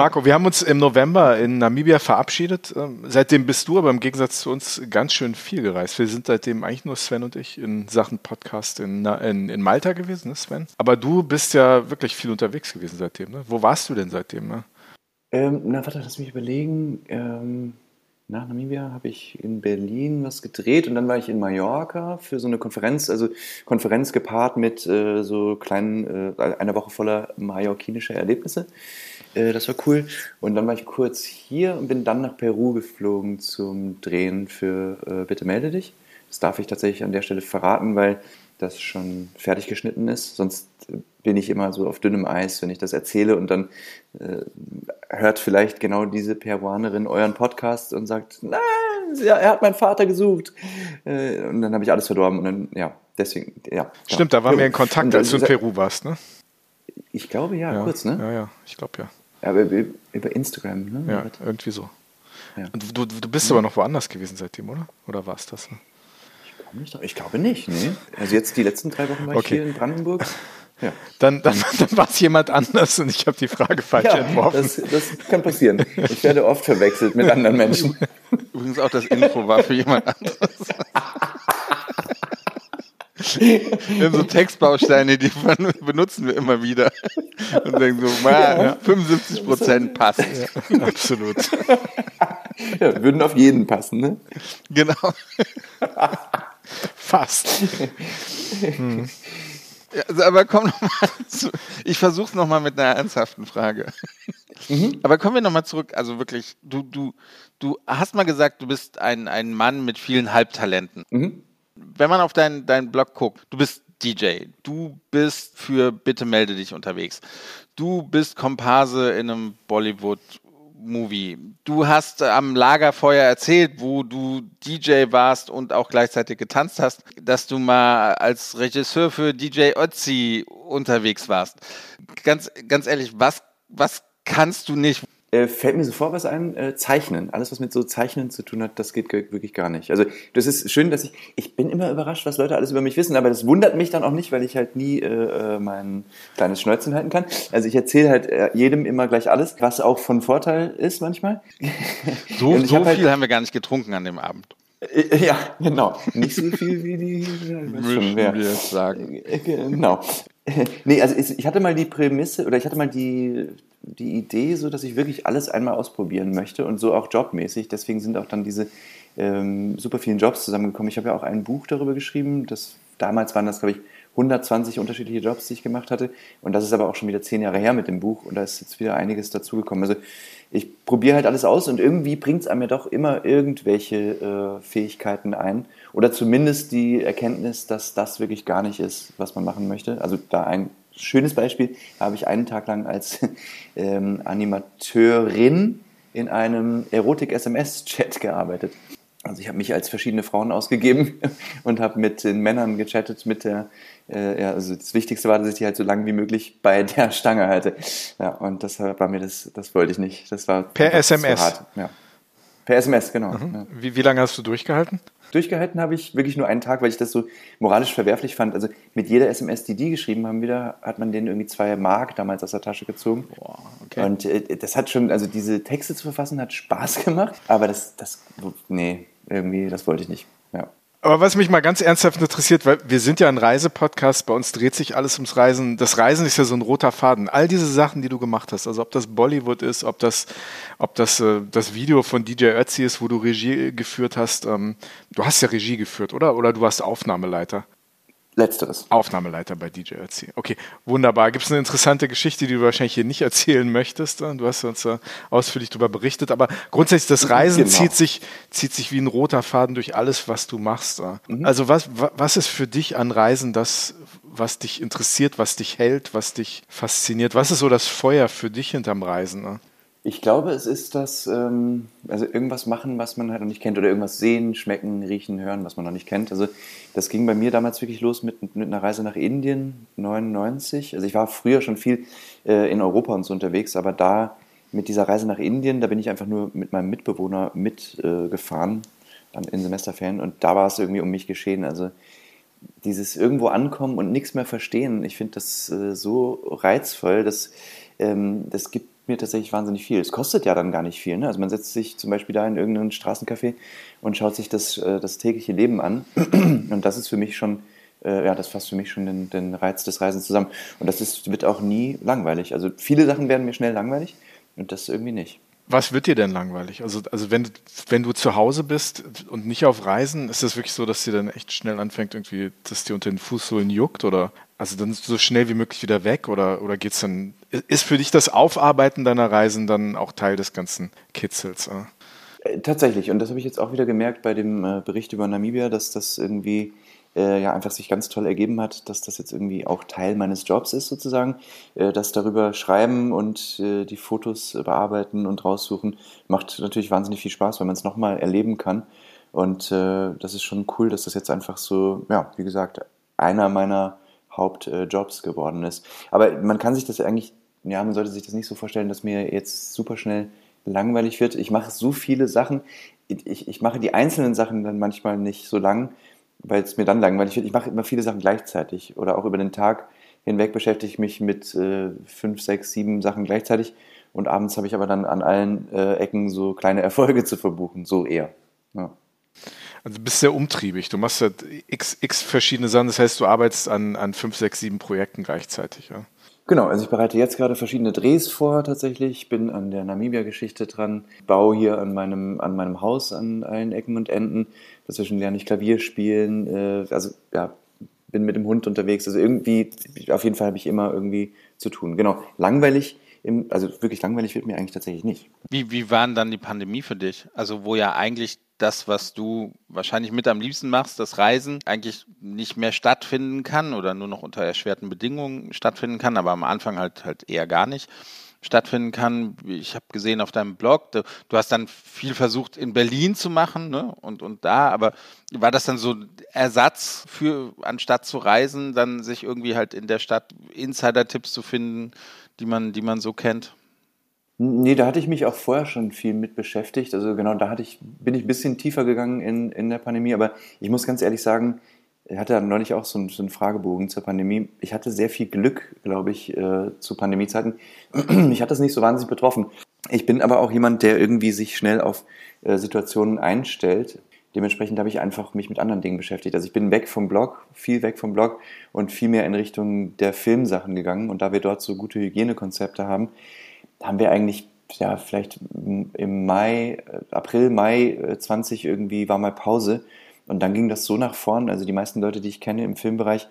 Marco, wir haben uns im November in Namibia verabschiedet. Ähm, seitdem bist du aber im Gegensatz zu uns ganz schön viel gereist. Wir sind seitdem eigentlich nur Sven und ich in Sachen Podcast in, in, in Malta gewesen, ne Sven? Aber du bist ja wirklich viel unterwegs gewesen seitdem. Ne? Wo warst du denn seitdem? Ne? Ähm, na, warte, lass mich überlegen. Ähm nach Namibia habe ich in Berlin was gedreht und dann war ich in Mallorca für so eine Konferenz, also Konferenz gepaart mit äh, so kleinen, äh, einer Woche voller mallorquinischer Erlebnisse. Äh, das war cool. Und dann war ich kurz hier und bin dann nach Peru geflogen zum Drehen für äh, Bitte melde dich. Das darf ich tatsächlich an der Stelle verraten, weil das schon fertig geschnitten ist. Sonst bin ich immer so auf dünnem Eis, wenn ich das erzähle und dann äh, hört vielleicht genau diese Peruanerin euren Podcast und sagt, nein, er hat meinen Vater gesucht. Äh, und dann habe ich alles verdorben und dann, ja, deswegen, ja. Stimmt, da waren wir in Kontakt, als du in Peru warst, ne? Ich glaube ja, ja kurz, ne? Ja, ja, ich glaube ja. Ja, aber über Instagram, ne? Ja, irgendwie so. Ja. Und du, du bist ja. aber noch woanders gewesen seitdem, oder? Oder war es das? Ne? Ich glaube nicht, nee. Also jetzt die letzten drei Wochen war okay. ich hier in Brandenburg. Ja. Dann, dann, dann war es jemand anders und ich habe die Frage falsch ja, entworfen. Das, das kann passieren. Ich werde oft verwechselt mit anderen Menschen. Übrigens auch das Info war für jemand anderes. Wir haben so Textbausteine, die benutzen wir immer wieder. Und denken so, ja, 75 Prozent passt. Ja, absolut. Ja, würden auf jeden passen, ne? Genau. Fast. Hm. Ja, also, aber komm noch mal zu, ich versuche es nochmal mit einer ernsthaften Frage. Mhm. Aber kommen wir nochmal zurück. Also wirklich, du, du, du hast mal gesagt, du bist ein, ein Mann mit vielen Halbtalenten. Mhm. Wenn man auf deinen dein Blog guckt, du bist DJ, du bist für Bitte melde dich unterwegs, du bist Komparse in einem Bollywood Movie. Du hast am Lagerfeuer erzählt, wo du DJ warst und auch gleichzeitig getanzt hast, dass du mal als Regisseur für DJ Ötzi unterwegs warst. Ganz, ganz ehrlich, was, was kannst du nicht? Äh, fällt mir sofort was ein, äh, Zeichnen. Alles, was mit so Zeichnen zu tun hat, das geht wirklich gar nicht. Also das ist schön, dass ich, ich bin immer überrascht, was Leute alles über mich wissen, aber das wundert mich dann auch nicht, weil ich halt nie äh, äh mein kleines Schnäuzchen halten kann. Also ich erzähle halt äh, jedem immer gleich alles, was auch von Vorteil ist manchmal. So, so hab halt viel halt, haben wir gar nicht getrunken an dem Abend. Ja, genau. Nicht so viel wie die. Müssen wir jetzt sagen. Genau. Nee, also ich hatte mal die Prämisse oder ich hatte mal die die Idee, so dass ich wirklich alles einmal ausprobieren möchte und so auch jobmäßig. Deswegen sind auch dann diese ähm, super vielen Jobs zusammengekommen. Ich habe ja auch ein Buch darüber geschrieben. Das, damals waren das, glaube ich, 120 unterschiedliche Jobs, die ich gemacht hatte. Und das ist aber auch schon wieder zehn Jahre her mit dem Buch und da ist jetzt wieder einiges dazugekommen. Also ich probiere halt alles aus und irgendwie bringt es einem ja doch immer irgendwelche äh, Fähigkeiten ein. Oder zumindest die Erkenntnis, dass das wirklich gar nicht ist, was man machen möchte. Also da ein schönes Beispiel, da habe ich einen Tag lang als ähm, Animateurin in einem Erotik-SMS-Chat gearbeitet. Also ich habe mich als verschiedene Frauen ausgegeben und habe mit den Männern gechattet mit der, äh, ja, also das Wichtigste war, dass ich die halt so lange wie möglich bei der Stange halte. Ja, und das war mir das, das wollte ich nicht. Das war per SMS. Ja. Per SMS, genau. Mhm. Ja. Wie, wie lange hast du durchgehalten? Durchgehalten habe ich wirklich nur einen Tag, weil ich das so moralisch verwerflich fand. Also mit jeder SMS, die die geschrieben haben, wieder hat man denen irgendwie zwei Mark damals aus der Tasche gezogen. Boah, okay. Und äh, das hat schon, also diese Texte zu verfassen, hat Spaß gemacht. Aber das, das, nee, irgendwie, das wollte ich nicht. Ja. Aber was mich mal ganz ernsthaft interessiert, weil wir sind ja ein Reisepodcast, bei uns dreht sich alles ums Reisen. Das Reisen ist ja so ein roter Faden. All diese Sachen, die du gemacht hast, also ob das Bollywood ist, ob das, ob das äh, das Video von DJ Ötzi ist, wo du Regie geführt hast. Ähm, du hast ja Regie geführt, oder? Oder du warst Aufnahmeleiter? Letzteres. Aufnahmeleiter bei DJ Ötzi. Okay, wunderbar. Gibt es eine interessante Geschichte, die du wahrscheinlich hier nicht erzählen möchtest? Du hast uns äh, ausführlich darüber berichtet, aber grundsätzlich das Reisen genau. zieht, sich, zieht sich wie ein roter Faden durch alles, was du machst. Mhm. Also was, was ist für dich an Reisen das, was dich interessiert, was dich hält, was dich fasziniert? Was ist so das Feuer für dich hinterm Reisen? Ich glaube, es ist das, ähm, also irgendwas machen, was man halt noch nicht kennt, oder irgendwas sehen, schmecken, riechen, hören, was man noch nicht kennt. Also das ging bei mir damals wirklich los mit, mit einer Reise nach Indien, 99. Also ich war früher schon viel äh, in Europa und so unterwegs, aber da mit dieser Reise nach Indien, da bin ich einfach nur mit meinem Mitbewohner mitgefahren äh, in Semesterferien und da war es irgendwie um mich geschehen. Also dieses irgendwo ankommen und nichts mehr verstehen, ich finde das äh, so reizvoll, dass ähm, das gibt mir tatsächlich wahnsinnig viel. Es kostet ja dann gar nicht viel. Ne? Also man setzt sich zum Beispiel da in irgendeinen Straßencafé und schaut sich das, äh, das tägliche Leben an. Und das ist für mich schon, äh, ja, das fasst für mich schon den, den Reiz des Reisens zusammen. Und das ist, wird auch nie langweilig. Also viele Sachen werden mir schnell langweilig und das irgendwie nicht. Was wird dir denn langweilig? Also, also wenn, wenn du zu Hause bist und nicht auf Reisen, ist das wirklich so, dass dir dann echt schnell anfängt, irgendwie, dass dir unter den Fußsohlen juckt? Oder also dann so schnell wie möglich wieder weg? Oder, oder geht's dann, ist für dich das Aufarbeiten deiner Reisen dann auch Teil des ganzen Kitzels? Äh? Tatsächlich, und das habe ich jetzt auch wieder gemerkt bei dem äh, Bericht über Namibia, dass das irgendwie äh, ja einfach sich ganz toll ergeben hat, dass das jetzt irgendwie auch Teil meines Jobs ist sozusagen. Äh, das darüber schreiben und äh, die Fotos bearbeiten und raussuchen macht natürlich wahnsinnig viel Spaß, wenn man es nochmal erleben kann. Und äh, das ist schon cool, dass das jetzt einfach so, ja, wie gesagt, einer meiner Hauptjobs geworden ist. Aber man kann sich das eigentlich, ja, man sollte sich das nicht so vorstellen, dass mir jetzt super schnell langweilig wird. Ich mache so viele Sachen. Ich, ich mache die einzelnen Sachen dann manchmal nicht so lang, weil es mir dann langweilig wird. Ich mache immer viele Sachen gleichzeitig oder auch über den Tag hinweg beschäftige ich mich mit äh, fünf, sechs, sieben Sachen gleichzeitig und abends habe ich aber dann an allen äh, Ecken so kleine Erfolge zu verbuchen, so eher. Ja. Also du bist sehr umtriebig. Du machst ja x, x verschiedene Sachen. Das heißt, du arbeitest an, an fünf, sechs, sieben Projekten gleichzeitig. Ja? Genau, also ich bereite jetzt gerade verschiedene Drehs vor tatsächlich, bin an der Namibia-Geschichte dran, baue hier an meinem, an meinem Haus an allen Ecken und Enden. Dazwischen lerne ich Klavier spielen, äh, also ja, bin mit dem Hund unterwegs. Also irgendwie, auf jeden Fall habe ich immer irgendwie zu tun. Genau, langweilig, im, also wirklich langweilig wird mir eigentlich tatsächlich nicht. Wie, wie war denn dann die Pandemie für dich? Also wo ja eigentlich das, was du wahrscheinlich mit am liebsten machst, das Reisen, eigentlich nicht mehr stattfinden kann oder nur noch unter erschwerten Bedingungen stattfinden kann, aber am Anfang halt halt eher gar nicht stattfinden kann. Ich habe gesehen auf deinem Blog, du, du, hast dann viel versucht in Berlin zu machen ne? und, und da, aber war das dann so Ersatz für, anstatt zu reisen, dann sich irgendwie halt in der Stadt Insider-Tipps zu finden, die man, die man so kennt? Nee, da hatte ich mich auch vorher schon viel mit beschäftigt. Also genau, da hatte ich, bin ich ein bisschen tiefer gegangen in, in der Pandemie. Aber ich muss ganz ehrlich sagen, ich hatte neulich auch so einen, so einen Fragebogen zur Pandemie. Ich hatte sehr viel Glück, glaube ich, äh, zu Pandemiezeiten. Ich hatte es nicht so wahnsinnig betroffen. Ich bin aber auch jemand, der irgendwie sich schnell auf äh, Situationen einstellt. Dementsprechend habe ich einfach mich mit anderen Dingen beschäftigt. Also ich bin weg vom Blog, viel weg vom Blog und viel mehr in Richtung der Filmsachen gegangen. Und da wir dort so gute Hygienekonzepte haben, haben wir eigentlich, ja, vielleicht im Mai, April, Mai 20 äh, irgendwie war mal Pause. Und dann ging das so nach vorn. Also die meisten Leute, die ich kenne im Filmbereich,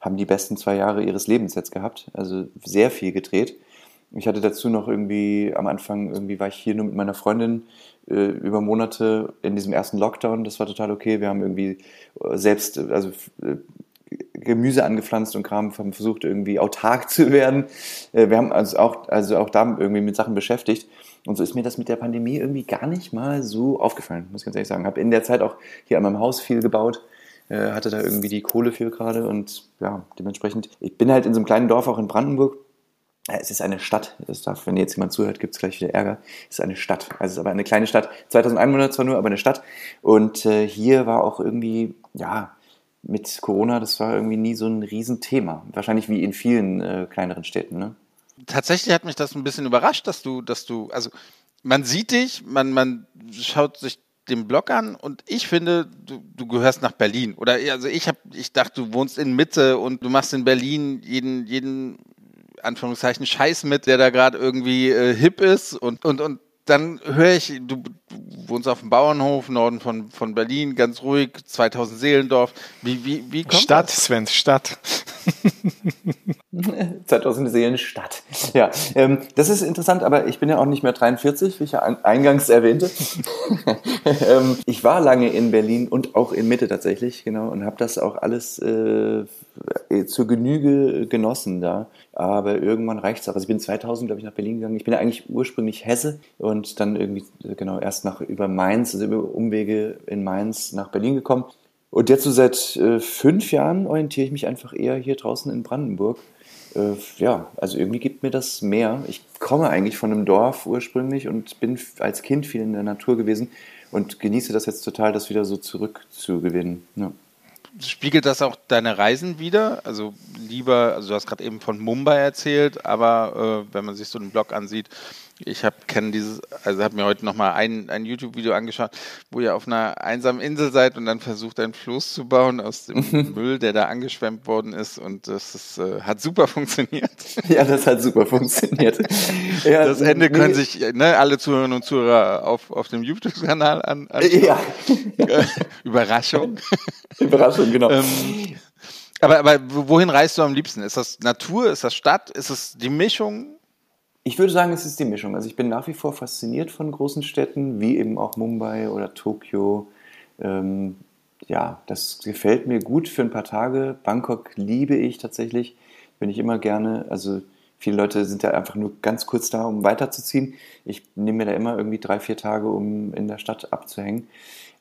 haben die besten zwei Jahre ihres Lebens jetzt gehabt. Also sehr viel gedreht. Ich hatte dazu noch irgendwie, am Anfang irgendwie war ich hier nur mit meiner Freundin äh, über Monate in diesem ersten Lockdown. Das war total okay. Wir haben irgendwie selbst, also äh, Gemüse angepflanzt und Kram, haben versucht irgendwie autark zu werden. Äh, wir haben also auch, also auch da irgendwie mit Sachen beschäftigt. Und so ist mir das mit der Pandemie irgendwie gar nicht mal so aufgefallen, muss ich ganz ehrlich sagen. Habe in der Zeit auch hier an meinem Haus viel gebaut, äh, hatte da irgendwie die Kohle für gerade und ja, dementsprechend. Ich bin halt in so einem kleinen Dorf auch in Brandenburg. Es ist eine Stadt. Das darf, wenn jetzt jemand zuhört, gibt es gleich wieder Ärger. Es ist eine Stadt. Also es ist aber eine kleine Stadt. 2000 Einwohner zwar nur, aber eine Stadt. Und äh, hier war auch irgendwie, ja, mit Corona, das war irgendwie nie so ein Riesenthema. Wahrscheinlich wie in vielen äh, kleineren Städten, ne? Tatsächlich hat mich das ein bisschen überrascht, dass du, dass du, also man sieht dich, man, man schaut sich den Blog an und ich finde, du, du gehörst nach Berlin. Oder also ich habe, ich dachte, du wohnst in Mitte und du machst in Berlin jeden, jeden Anführungszeichen Scheiß mit, der da gerade irgendwie äh, hip ist und, und, und dann höre ich, du, du, wohnst auf dem Bauernhof, Norden von, von Berlin, ganz ruhig, 2000 Seelendorf. Wie, wie, wie kommt Stadt, das? Sven, Stadt. 2000 Seelen Stadt. Ja, ähm, das ist interessant, aber ich bin ja auch nicht mehr 43, wie ich ja eingangs erwähnte. ähm, ich war lange in Berlin und auch in Mitte tatsächlich, genau, und habe das auch alles äh, zur Genüge genossen da, aber irgendwann reicht es auch. Also ich bin 2000, glaube ich, nach Berlin gegangen. Ich bin ja eigentlich ursprünglich Hesse und dann irgendwie, genau, erst nach über Mainz, also über Umwege in Mainz nach Berlin gekommen. Und jetzt so seit äh, fünf Jahren orientiere ich mich einfach eher hier draußen in Brandenburg. Äh, ja, also irgendwie gibt mir das mehr. Ich komme eigentlich von einem Dorf ursprünglich und bin als Kind viel in der Natur gewesen und genieße das jetzt total, das wieder so zurückzugewinnen. Ja. Spiegelt das auch deine Reisen wieder? Also lieber, also du hast gerade eben von Mumbai erzählt, aber äh, wenn man sich so einen Blog ansieht, ich habe kenne dieses, also habe mir heute noch mal ein, ein YouTube-Video angeschaut, wo ihr auf einer einsamen Insel seid und dann versucht, einen Floß zu bauen aus dem Müll, der da angeschwemmt worden ist und das ist, äh, hat super funktioniert. Ja, das hat super funktioniert. ja, das Ende nee. können sich ne, alle Zuhörerinnen und Zuhörer auf, auf dem YouTube-Kanal an, anschauen. Ja. Überraschung. Überraschung, genau. Ähm, aber, aber wohin reist du am liebsten? Ist das Natur? Ist das Stadt? Ist es die Mischung? Ich würde sagen, es ist die Mischung. Also ich bin nach wie vor fasziniert von großen Städten, wie eben auch Mumbai oder Tokio. Ähm, ja, das gefällt mir gut für ein paar Tage. Bangkok liebe ich tatsächlich, bin ich immer gerne. Also viele Leute sind ja einfach nur ganz kurz da, um weiterzuziehen. Ich nehme mir da immer irgendwie drei, vier Tage, um in der Stadt abzuhängen.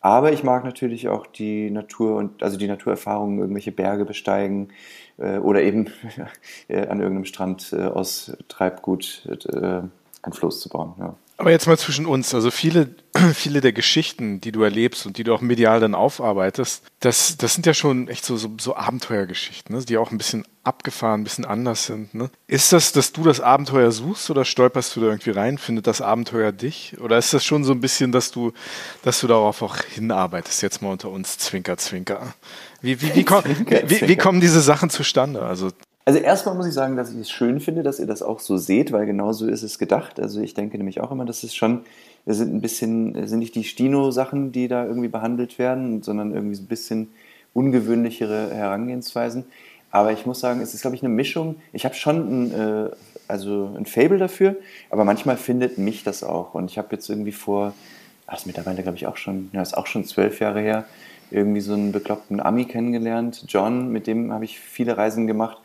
Aber ich mag natürlich auch die Natur und also die Naturerfahrungen, irgendwelche Berge besteigen äh, oder eben äh, an irgendeinem Strand äh, aus Treibgut äh, ein Floß zu bauen. Ja. Aber jetzt mal zwischen uns, also viele, viele der Geschichten, die du erlebst und die du auch medial dann aufarbeitest, das, das sind ja schon echt so, so, so Abenteuergeschichten, ne? die auch ein bisschen abgefahren, ein bisschen anders sind. Ne? Ist das, dass du das Abenteuer suchst oder stolperst du da irgendwie rein? Findet das Abenteuer dich? Oder ist das schon so ein bisschen, dass du, dass du darauf auch hinarbeitest, jetzt mal unter uns, Zwinker, Zwinker? Wie, wie, wie, komm, wie, wie kommen diese Sachen zustande? Also also erstmal muss ich sagen, dass ich es schön finde, dass ihr das auch so seht, weil genau so ist es gedacht. Also ich denke nämlich auch immer, dass es schon, es sind ein bisschen, sind nicht die Stino-Sachen, die da irgendwie behandelt werden, sondern irgendwie so ein bisschen ungewöhnlichere Herangehensweisen. Aber ich muss sagen, es ist, glaube ich, eine Mischung. Ich habe schon ein, äh, also ein Fable dafür, aber manchmal findet mich das auch. Und ich habe jetzt irgendwie vor, das ist mittlerweile, glaube ich, auch schon, ja, ist auch schon zwölf Jahre her, irgendwie so einen bekloppten Ami kennengelernt, John, mit dem habe ich viele Reisen gemacht.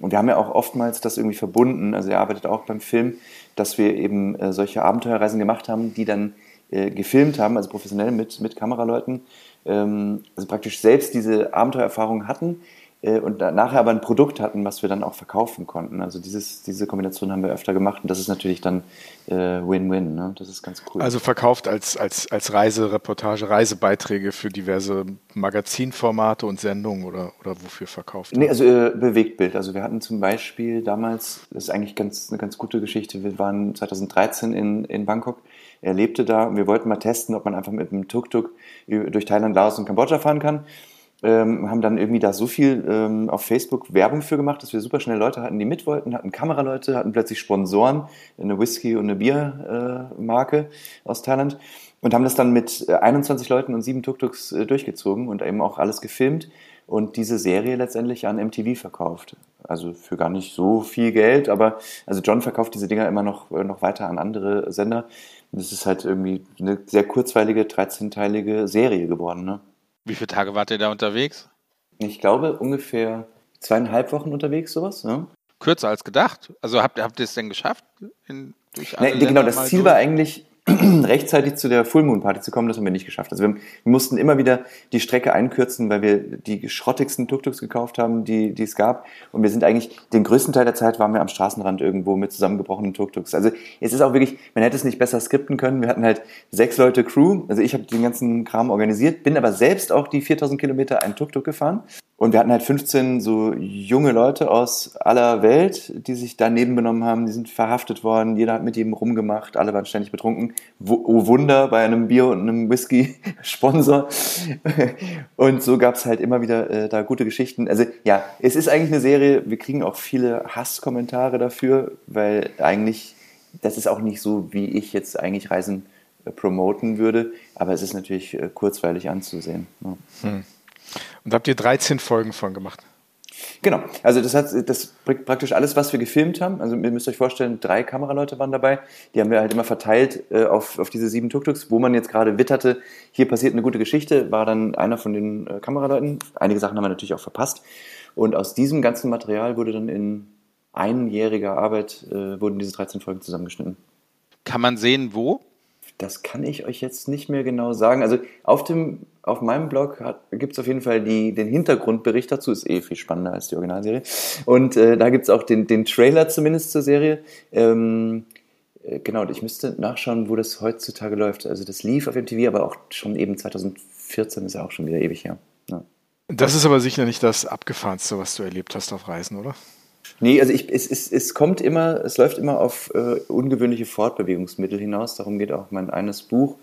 Und wir haben ja auch oftmals das irgendwie verbunden, also er arbeitet auch beim Film, dass wir eben äh, solche Abenteuerreisen gemacht haben, die dann äh, gefilmt haben, also professionell mit, mit Kameraleuten, ähm, also praktisch selbst diese Abenteuererfahrung hatten, und nachher aber ein Produkt hatten, was wir dann auch verkaufen konnten. Also dieses, diese Kombination haben wir öfter gemacht und das ist natürlich dann äh, Win-Win. Äh, ne? Das ist ganz cool. Also verkauft als, als, als Reisereportage, Reisebeiträge für diverse Magazinformate und Sendungen oder, oder wofür verkauft? Nee, also äh, Bewegtbild. Also wir hatten zum Beispiel damals, das ist eigentlich ganz, eine ganz gute Geschichte, wir waren 2013 in, in Bangkok er lebte da und wir wollten mal testen, ob man einfach mit einem Tuk-Tuk durch Thailand, Laos und Kambodscha fahren kann ähm, haben dann irgendwie da so viel ähm, auf Facebook Werbung für gemacht, dass wir super schnell Leute hatten, die mit wollten, hatten Kameraleute, hatten plötzlich Sponsoren, eine Whisky- und eine Biermarke äh, aus Thailand und haben das dann mit 21 äh, Leuten und sieben Tuk-Tuks äh, durchgezogen und eben auch alles gefilmt und diese Serie letztendlich an MTV verkauft. Also für gar nicht so viel Geld, aber also John verkauft diese Dinger immer noch, äh, noch weiter an andere Sender. Das ist halt irgendwie eine sehr kurzweilige, 13-teilige Serie geworden. Ne? Wie viele Tage wart ihr da unterwegs? Ich glaube ungefähr zweieinhalb Wochen unterwegs, sowas. Ja. Kürzer als gedacht. Also habt, habt ihr es denn geschafft? In, durch alle nee, genau, das Ziel durch? war eigentlich, rechtzeitig zu der Full Moon Party zu kommen, das haben wir nicht geschafft. Also wir, wir, mussten immer wieder die Strecke einkürzen, weil wir die schrottigsten Tuk-Tuks gekauft haben, die, die es gab. Und wir sind eigentlich, den größten Teil der Zeit waren wir am Straßenrand irgendwo mit zusammengebrochenen Tuk-Tuks. Also es ist auch wirklich, man hätte es nicht besser skripten können. Wir hatten halt sechs Leute Crew. Also ich habe den ganzen Kram organisiert, bin aber selbst auch die 4000 Kilometer ein Tuk-Tuk gefahren. Und wir hatten halt 15 so junge Leute aus aller Welt, die sich daneben benommen haben. Die sind verhaftet worden. Jeder hat mit jedem rumgemacht. Alle waren ständig betrunken. Oh Wunder bei einem Bier und einem Whisky-Sponsor. Und so gab es halt immer wieder äh, da gute Geschichten. Also ja, es ist eigentlich eine Serie. Wir kriegen auch viele Hasskommentare dafür, weil eigentlich, das ist auch nicht so, wie ich jetzt eigentlich Reisen äh, promoten würde. Aber es ist natürlich äh, kurzweilig anzusehen. Ja. Hm. Und da habt ihr 13 Folgen von gemacht. Genau, also das hat das praktisch alles, was wir gefilmt haben. Also ihr müsst euch vorstellen, drei Kameraleute waren dabei. Die haben wir halt immer verteilt äh, auf, auf diese sieben Tuk-Tuks, wo man jetzt gerade witterte, hier passiert eine gute Geschichte, war dann einer von den äh, Kameraleuten. Einige Sachen haben wir natürlich auch verpasst. Und aus diesem ganzen Material wurde dann in einjähriger Arbeit äh, wurden diese 13 Folgen zusammengeschnitten. Kann man sehen, wo? Das kann ich euch jetzt nicht mehr genau sagen. Also auf, dem, auf meinem Blog gibt es auf jeden Fall die, den Hintergrundbericht dazu, ist eh viel spannender als die Originalserie. Und äh, da gibt es auch den, den Trailer zumindest zur Serie. Ähm, äh, genau, ich müsste nachschauen, wo das heutzutage läuft. Also das lief auf MTV, aber auch schon eben 2014 ist ja auch schon wieder ewig her. Ja. Das ist aber sicher nicht das Abgefahrenste, was du erlebt hast auf Reisen, oder? Nee, also ich, es, es, es kommt immer, es läuft immer auf äh, ungewöhnliche Fortbewegungsmittel hinaus. Darum geht auch mein eines Buch.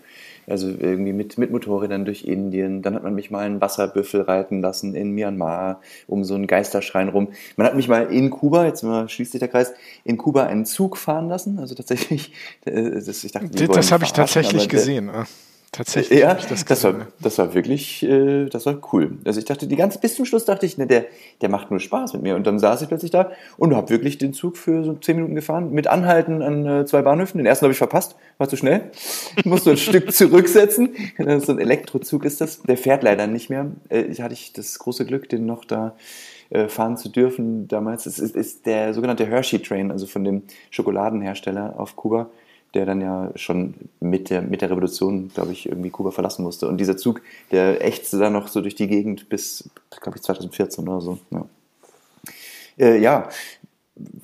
Also irgendwie mit, mit Motorrädern durch Indien. Dann hat man mich mal einen Wasserbüffel reiten lassen in Myanmar um so einen Geisterschrein rum. Man hat mich mal in Kuba, jetzt mal schließt sich der Kreis, in Kuba einen Zug fahren lassen. Also tatsächlich, äh, das, ich dachte, das habe ich tatsächlich gesehen. Der, Tatsächlich. Ja, das, das, war, das war wirklich, äh, das war cool. Also ich dachte, die ganze, bis zum Schluss dachte ich, ne, der, der macht nur Spaß mit mir. Und dann saß ich plötzlich da und habe wirklich den Zug für so zehn Minuten gefahren, mit Anhalten an äh, zwei Bahnhöfen. Den ersten habe ich verpasst, war zu schnell. Ich musste ein Stück zurücksetzen. So ein Elektrozug ist das. Der fährt leider nicht mehr. Äh, ich hatte ich das große Glück, den noch da äh, fahren zu dürfen damals. Es ist, ist der sogenannte Hershey Train, also von dem Schokoladenhersteller auf Kuba der dann ja schon mit der, mit der Revolution, glaube ich, irgendwie Kuba verlassen musste. Und dieser Zug, der ächzte dann noch so durch die Gegend bis, glaube ich, 2014 oder so. Ja, äh, ja.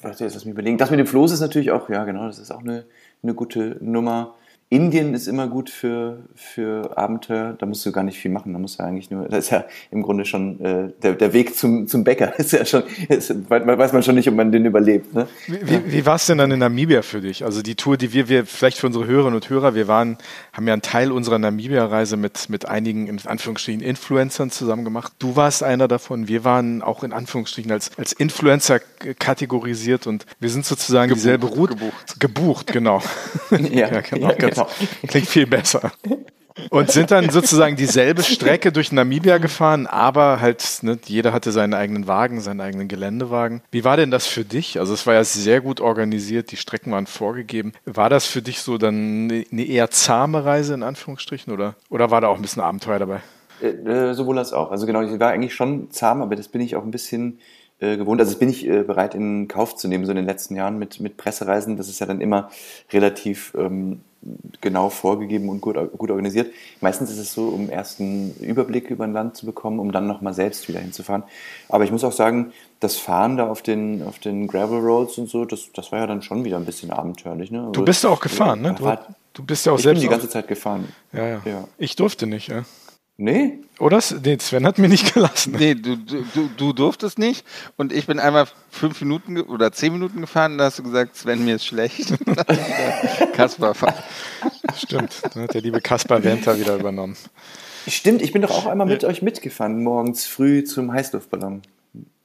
warte, jetzt lass mich überlegen. Das mit dem Floß ist natürlich auch, ja genau, das ist auch eine, eine gute Nummer. Indien ist immer gut für, für Abenteuer. Da musst du gar nicht viel machen. Da musst du eigentlich nur, das ist ja im Grunde schon äh, der, der Weg zum, zum Bäcker. Ist ja schon, ist, weiß man schon nicht, ob man den überlebt. Ne? Wie, wie, wie war es denn dann in Namibia für dich? Also die Tour, die wir, wir vielleicht für unsere Hörerinnen und Hörer, wir waren, haben ja einen Teil unserer Namibia-Reise mit, mit einigen, in Anführungsstrichen, Influencern zusammen gemacht. Du warst einer davon. Wir waren auch in Anführungsstrichen als, als Influencer kategorisiert und wir sind sozusagen gebucht, dieselbe Route. Gebucht. Gebucht, genau. ja, ja, genau. Ja, genau. Klingt viel besser. Und sind dann sozusagen dieselbe Strecke durch Namibia gefahren, aber halt, ne, jeder hatte seinen eigenen Wagen, seinen eigenen Geländewagen. Wie war denn das für dich? Also es war ja sehr gut organisiert, die Strecken waren vorgegeben. War das für dich so dann eine eher zahme Reise in Anführungsstrichen oder, oder war da auch ein bisschen Abenteuer dabei? Äh, äh sowohl als auch. Also genau, ich war eigentlich schon zahm, aber das bin ich auch ein bisschen äh, gewohnt. Also das bin ich äh, bereit in Kauf zu nehmen, so in den letzten Jahren mit, mit Pressereisen. Das ist ja dann immer relativ ähm, genau vorgegeben und gut, gut organisiert. Meistens ist es so, um ersten Überblick über ein Land zu bekommen, um dann nochmal selbst wieder hinzufahren. Aber ich muss auch sagen, das Fahren da auf den, auf den Gravel Roads und so, das, das war ja dann schon wieder ein bisschen abenteuerlich. Ne? Du bist ja auch gefahren, ja, ne? Du, du, bist ja auch ich selbst. Ich bin die ganze Zeit gefahren. Ja, ja, ja. Ich durfte nicht, ja. Nee. Oder? Nee, Sven hat mir nicht gelassen. Nee, du, du, du durftest nicht. Und ich bin einmal fünf Minuten oder zehn Minuten gefahren und da hast du gesagt, Sven, mir ist schlecht. Kaspar Stimmt, dann hat der liebe Kaspar Wenter wieder übernommen. Stimmt, ich bin doch auch einmal mit ja. euch mitgefahren, morgens früh zum Heißluftballon.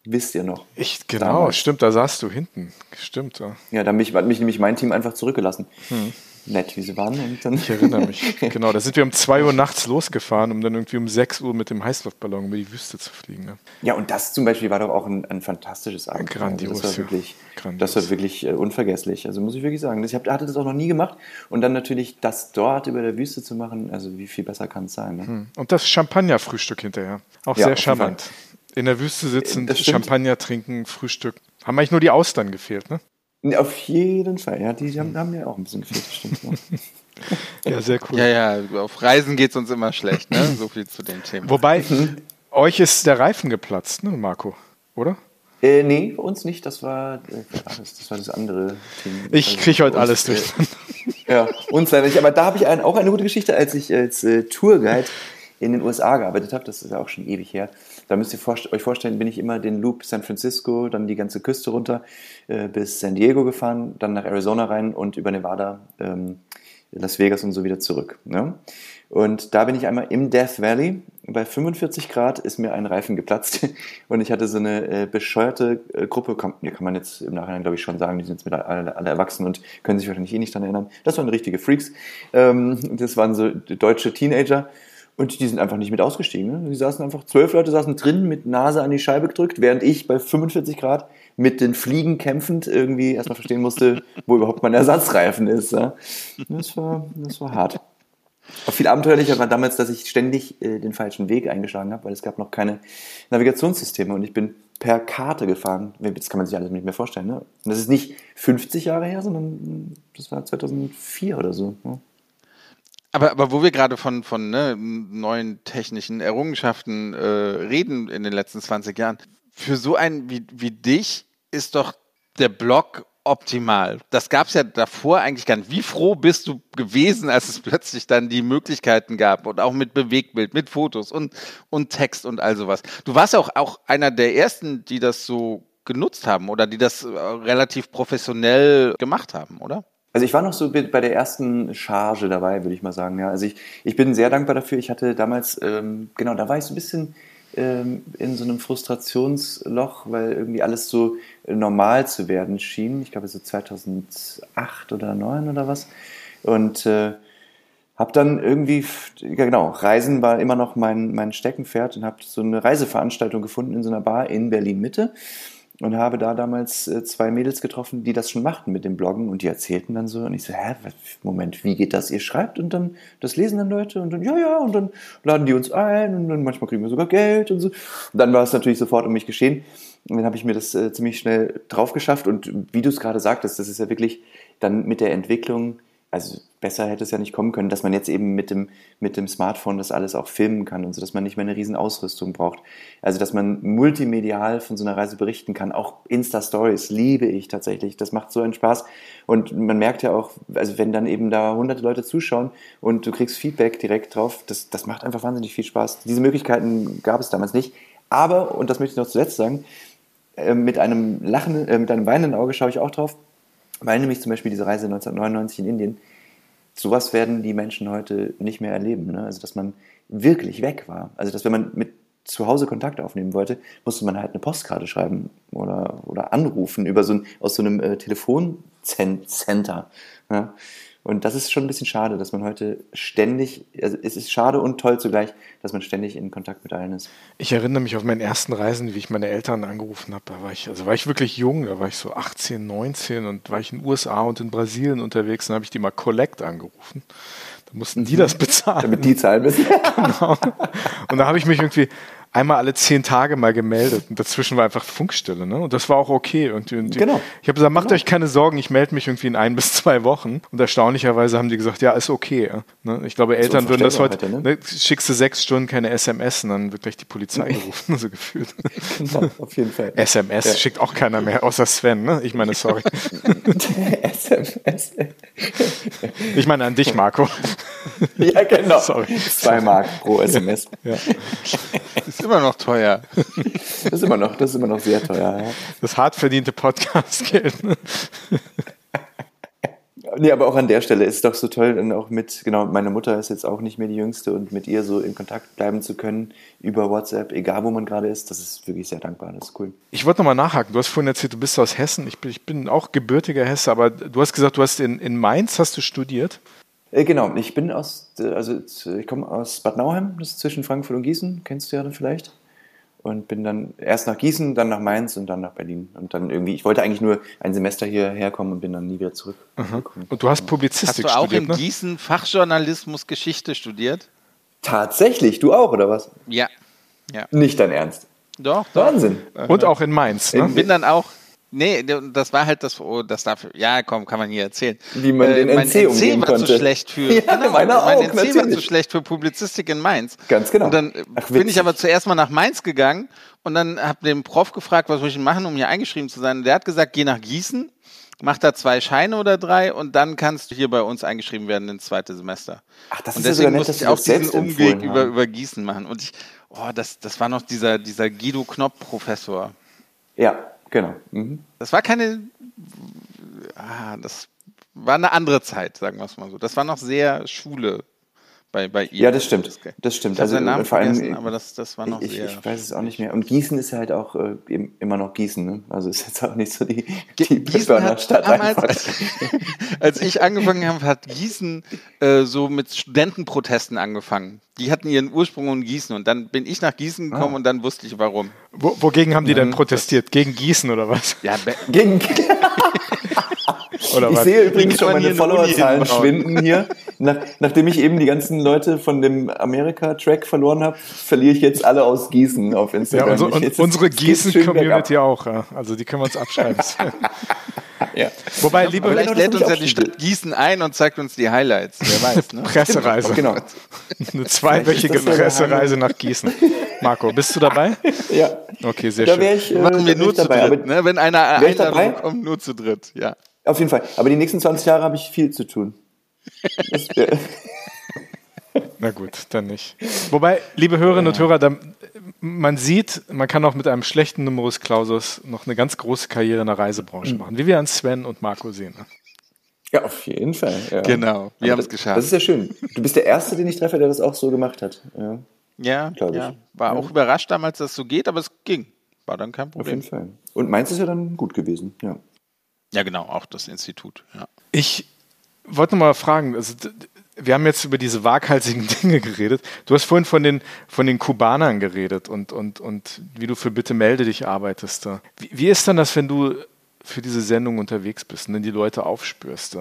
Wisst ihr noch? Ich, genau, damals. stimmt, da saßt du hinten. Stimmt. Ja, ja da hat mich nämlich mein Team einfach zurückgelassen. Hm nett, wie sie waren. Und dann ich erinnere mich. genau, da sind wir um 2 Uhr nachts losgefahren, um dann irgendwie um 6 Uhr mit dem Heißluftballon über die Wüste zu fliegen. Ne? Ja, und das zum Beispiel war doch auch ein, ein fantastisches Abenteuer. Grandios. Das war wirklich, ja. Das war wirklich äh, unvergesslich. Also muss ich wirklich sagen. Ich hab, hatte das auch noch nie gemacht. Und dann natürlich das dort über der Wüste zu machen, also wie viel besser kann es sein. Ne? Hm. Und das Champagnerfrühstück hinterher. Auch ja, sehr charmant. In der Wüste sitzen, Champagner trinken, Frühstück. Haben eigentlich nur die Austern gefehlt, ne? Auf jeden Fall, ja, die haben, haben mir auch ein bisschen gefehlt, stimmt. Ja. ja, sehr cool. Ja, ja, auf Reisen geht es uns immer schlecht, ne? So viel zu dem Thema. Wobei, mhm. euch ist der Reifen geplatzt, ne, Marco, oder? Äh, nee, bei uns nicht. Das war, äh, das, das war das andere Team. Ich also kriege heute alles durch. Äh, ja, uns leider nicht. Aber da habe ich ein, auch eine gute Geschichte, als ich als äh, Tourguide in den USA gearbeitet habe. Das ist ja auch schon ewig her. Da müsst ihr euch vorstellen, bin ich immer den Loop San Francisco, dann die ganze Küste runter äh, bis San Diego gefahren, dann nach Arizona rein und über Nevada, ähm, Las Vegas und so wieder zurück. Ne? Und da bin ich einmal im Death Valley. Bei 45 Grad ist mir ein Reifen geplatzt und ich hatte so eine äh, bescheuerte äh, Gruppe, kann, ja, kann man jetzt im Nachhinein glaube ich schon sagen, die sind jetzt mit alle, alle erwachsen und können sich wahrscheinlich eh nicht daran erinnern. Das waren richtige Freaks. Ähm, das waren so deutsche Teenager und die sind einfach nicht mit ausgestiegen. Ne? Die saßen einfach, zwölf Leute saßen drin mit Nase an die Scheibe gedrückt, während ich bei 45 Grad mit den Fliegen kämpfend irgendwie erstmal verstehen musste, wo überhaupt mein Ersatzreifen ist. Ja? Das, war, das war hart. Auch viel abenteuerlicher war damals, dass ich ständig äh, den falschen Weg eingeschlagen habe, weil es gab noch keine Navigationssysteme und ich bin per Karte gefahren. Das kann man sich alles nicht mehr vorstellen. Ne? Und das ist nicht 50 Jahre her, sondern das war 2004 oder so. Ne? Aber, aber wo wir gerade von, von ne, neuen technischen Errungenschaften äh, reden in den letzten 20 Jahren, für so einen wie, wie dich ist doch der Blog optimal. Das gab es ja davor eigentlich gar nicht. Wie froh bist du gewesen, als es plötzlich dann die Möglichkeiten gab und auch mit Bewegtbild, mit Fotos und, und Text und all sowas. Du warst auch, auch einer der ersten, die das so genutzt haben oder die das äh, relativ professionell gemacht haben, oder? Also ich war noch so bei der ersten Charge dabei, würde ich mal sagen. Ja, also ich, ich bin sehr dankbar dafür. Ich hatte damals, ähm, genau, da war ich so ein bisschen ähm, in so einem Frustrationsloch, weil irgendwie alles so normal zu werden schien. Ich glaube so 2008 oder 2009 oder was. Und äh, habe dann irgendwie, ja genau, Reisen war immer noch mein, mein Steckenpferd und habe so eine Reiseveranstaltung gefunden in so einer Bar in Berlin Mitte und habe da damals äh, zwei Mädels getroffen, die das schon machten mit dem Bloggen und die erzählten dann so und ich so, hä, Moment, wie geht das? Ihr schreibt und dann, das lesen dann Leute und dann, ja, ja, und dann laden die uns ein und dann manchmal kriegen wir sogar Geld und so. Und dann war es natürlich sofort um mich geschehen und dann habe ich mir das äh, ziemlich schnell drauf geschafft und wie du es gerade sagtest, das ist ja wirklich dann mit der Entwicklung also besser hätte es ja nicht kommen können, dass man jetzt eben mit dem, mit dem Smartphone das alles auch filmen kann und so, dass man nicht mehr eine riesen Ausrüstung braucht. Also, dass man multimedial von so einer Reise berichten kann. Auch Insta-Stories liebe ich tatsächlich. Das macht so einen Spaß. Und man merkt ja auch, also wenn dann eben da hunderte Leute zuschauen und du kriegst Feedback direkt drauf, das, das macht einfach wahnsinnig viel Spaß. Diese Möglichkeiten gab es damals nicht. Aber, und das möchte ich noch zuletzt sagen, äh, mit einem lachenden, äh, mit einem weinenden Auge schaue ich auch drauf, weil nämlich zum Beispiel diese Reise 1999 in Indien, sowas werden die Menschen heute nicht mehr erleben. Ne? Also, dass man wirklich weg war. Also, dass wenn man mit zu Hause Kontakt aufnehmen wollte, musste man halt eine Postkarte schreiben oder, oder anrufen über so ein, aus so einem äh, Telefoncenter. Ja? Und das ist schon ein bisschen schade, dass man heute ständig, also es ist schade und toll zugleich, dass man ständig in Kontakt mit allen ist. Ich erinnere mich auf meinen ersten Reisen, wie ich meine Eltern angerufen habe. Da war ich, also war ich wirklich jung, da war ich so 18, 19 und war ich in den USA und in Brasilien unterwegs und habe ich die mal Collect angerufen. Da mussten die mhm. das bezahlen. Damit die zahlen müssen. genau. Und da habe ich mich irgendwie, einmal alle zehn Tage mal gemeldet und dazwischen war einfach Funkstille. Ne? Und das war auch okay. Irgendwie. Und genau. Ich habe gesagt, macht genau. euch keine Sorgen, ich melde mich irgendwie in ein bis zwei Wochen. Und erstaunlicherweise haben die gesagt, ja, ist okay. Ne? Ich glaube, Eltern würden das heute, ne? ne? schickst du sechs Stunden keine SMS und dann wird gleich die Polizei gerufen, so gefühlt. genau, auf jeden Fall. SMS ja. schickt auch keiner mehr, außer Sven. Ne? Ich meine, sorry. SMS. Ich meine an dich, Marco. Ja, genau. Sorry. Zwei Mark pro SMS. Ja ist immer noch teuer. Das ist immer noch, das ist immer noch sehr teuer. Ja. Das hart verdiente Podcast-Geld. Nee, aber auch an der Stelle ist es doch so toll, dann auch mit, genau, meine Mutter ist jetzt auch nicht mehr die Jüngste und mit ihr so in Kontakt bleiben zu können über WhatsApp, egal wo man gerade ist, das ist wirklich sehr dankbar, das ist cool. Ich wollte nochmal nachhaken, du hast vorhin erzählt, du bist aus Hessen, ich bin, ich bin auch gebürtiger Hesse, aber du hast gesagt, du hast in, in Mainz hast du studiert? Äh, genau, ich bin aus, also ich komme aus Bad Nauheim, das ist zwischen Frankfurt und Gießen, kennst du ja dann vielleicht. Und bin dann erst nach Gießen, dann nach Mainz und dann nach Berlin. Und dann irgendwie, ich wollte eigentlich nur ein Semester hierher kommen und bin dann nie wieder zurückgekommen. Und du hast Publizistik studiert, Hast du auch studiert, in ne? Gießen Fachjournalismus Geschichte studiert? Tatsächlich, du auch, oder was? Ja. ja. Nicht dein Ernst. Doch, doch. Wahnsinn. Und auch in Mainz. Ne? Ich bin dann auch Nee, das war halt das, oh, das darf, ja, komm, kann man hier erzählen. Wie man den äh, mein NC, NC war konnte. zu schlecht für, ja, genau, mein auch, NC natürlich. war zu schlecht für Publizistik in Mainz. Ganz genau. Und dann Ach, bin ich aber zuerst mal nach Mainz gegangen und dann habe den Prof gefragt, was muss ich machen, um hier eingeschrieben zu sein. Und der hat gesagt, geh nach Gießen, mach da zwei Scheine oder drei und dann kannst du hier bei uns eingeschrieben werden ins zweite Semester. Ach, das und ist deswegen ja nett, musste ich auch diesen Umweg über, über Gießen machen. Und ich, oh, das, das war noch dieser, dieser Guido Knopp-Professor. Ja, Genau. Mhm. Das war keine, ah, das war eine andere Zeit, sagen wir es mal so. Das war noch sehr Schule bei, bei ihr. Ja, das stimmt. Das stimmt. Ich also Namen vor allem, aber das, das war noch ich, sehr. Ich weiß es auch nicht mehr. Und Gießen ist halt auch äh, immer noch Gießen. Ne? Also ist jetzt auch nicht so die, die Stadt damals, als ich angefangen habe, hat Gießen äh, so mit Studentenprotesten angefangen. Die hatten ihren Ursprung in Gießen und dann bin ich nach Gießen gekommen ah. und dann wusste ich warum. Wo, wogegen haben die denn protestiert? Gegen Gießen oder was? Ja, gegen. ich sehe übrigens schon meine Followerzahlen schwinden hier. Nach, nachdem ich eben die ganzen Leute von dem Amerika-Track verloren habe, verliere ich jetzt alle aus Gießen auf Instagram. Ja, und, und unsere Gießen-Community auch. Ja. Also die können wir uns abschreiben. ja. Wobei, liebe Vielleicht lädt uns ja die Stadt Gießen ein und zeigt uns die Highlights. Wer weiß. Ne? Pressereise. Genau. Eine zweiwöchige Pressereise nach Gießen. Marco, bist du dabei? Ja. Okay, sehr da schön. Ich, äh, Machen wir nur zu dabei, dritt, ne? Wenn einer Einladung kommt, nur zu dritt. Ja. Auf jeden Fall. Aber die nächsten 20 Jahre habe ich viel zu tun. Das, äh Na gut, dann nicht. Wobei, liebe Hörerinnen und Hörer, da, man sieht, man kann auch mit einem schlechten Numerus Clausus noch eine ganz große Karriere in der Reisebranche mhm. machen, wie wir an Sven und Marco sehen. Ne? Ja, auf jeden Fall. Ja. Genau, wir haben es geschafft. Das ist ja schön. Du bist der Erste, den ich treffe, der das auch so gemacht hat. Ja, ja, ja. war ja. auch überrascht damals, dass es so geht, aber es ging. War dann kein Problem. Auf jeden Fall. Und meins ist ja dann gut gewesen, ja. Ja, genau, auch das Institut. Ja. Ich wollte noch mal fragen, also, wir haben jetzt über diese waghalsigen Dinge geredet. Du hast vorhin von den, von den Kubanern geredet und, und, und wie du für Bitte melde dich arbeitest. Wie, wie ist dann das, wenn du für diese Sendung unterwegs bist und dann die Leute aufspürst?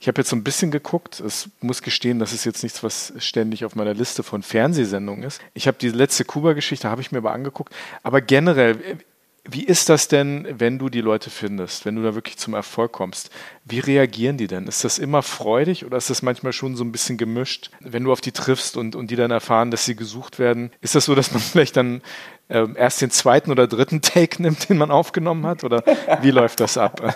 Ich habe jetzt so ein bisschen geguckt. Es muss gestehen, das ist jetzt nichts, was ständig auf meiner Liste von Fernsehsendungen ist. Ich habe die letzte Kuba-Geschichte, habe ich mir aber angeguckt. Aber generell, wie ist das denn, wenn du die Leute findest, wenn du da wirklich zum Erfolg kommst? Wie reagieren die denn? Ist das immer freudig oder ist das manchmal schon so ein bisschen gemischt? Wenn du auf die triffst und, und die dann erfahren, dass sie gesucht werden, ist das so, dass man vielleicht dann äh, erst den zweiten oder dritten Take nimmt, den man aufgenommen hat? Oder wie läuft das ab?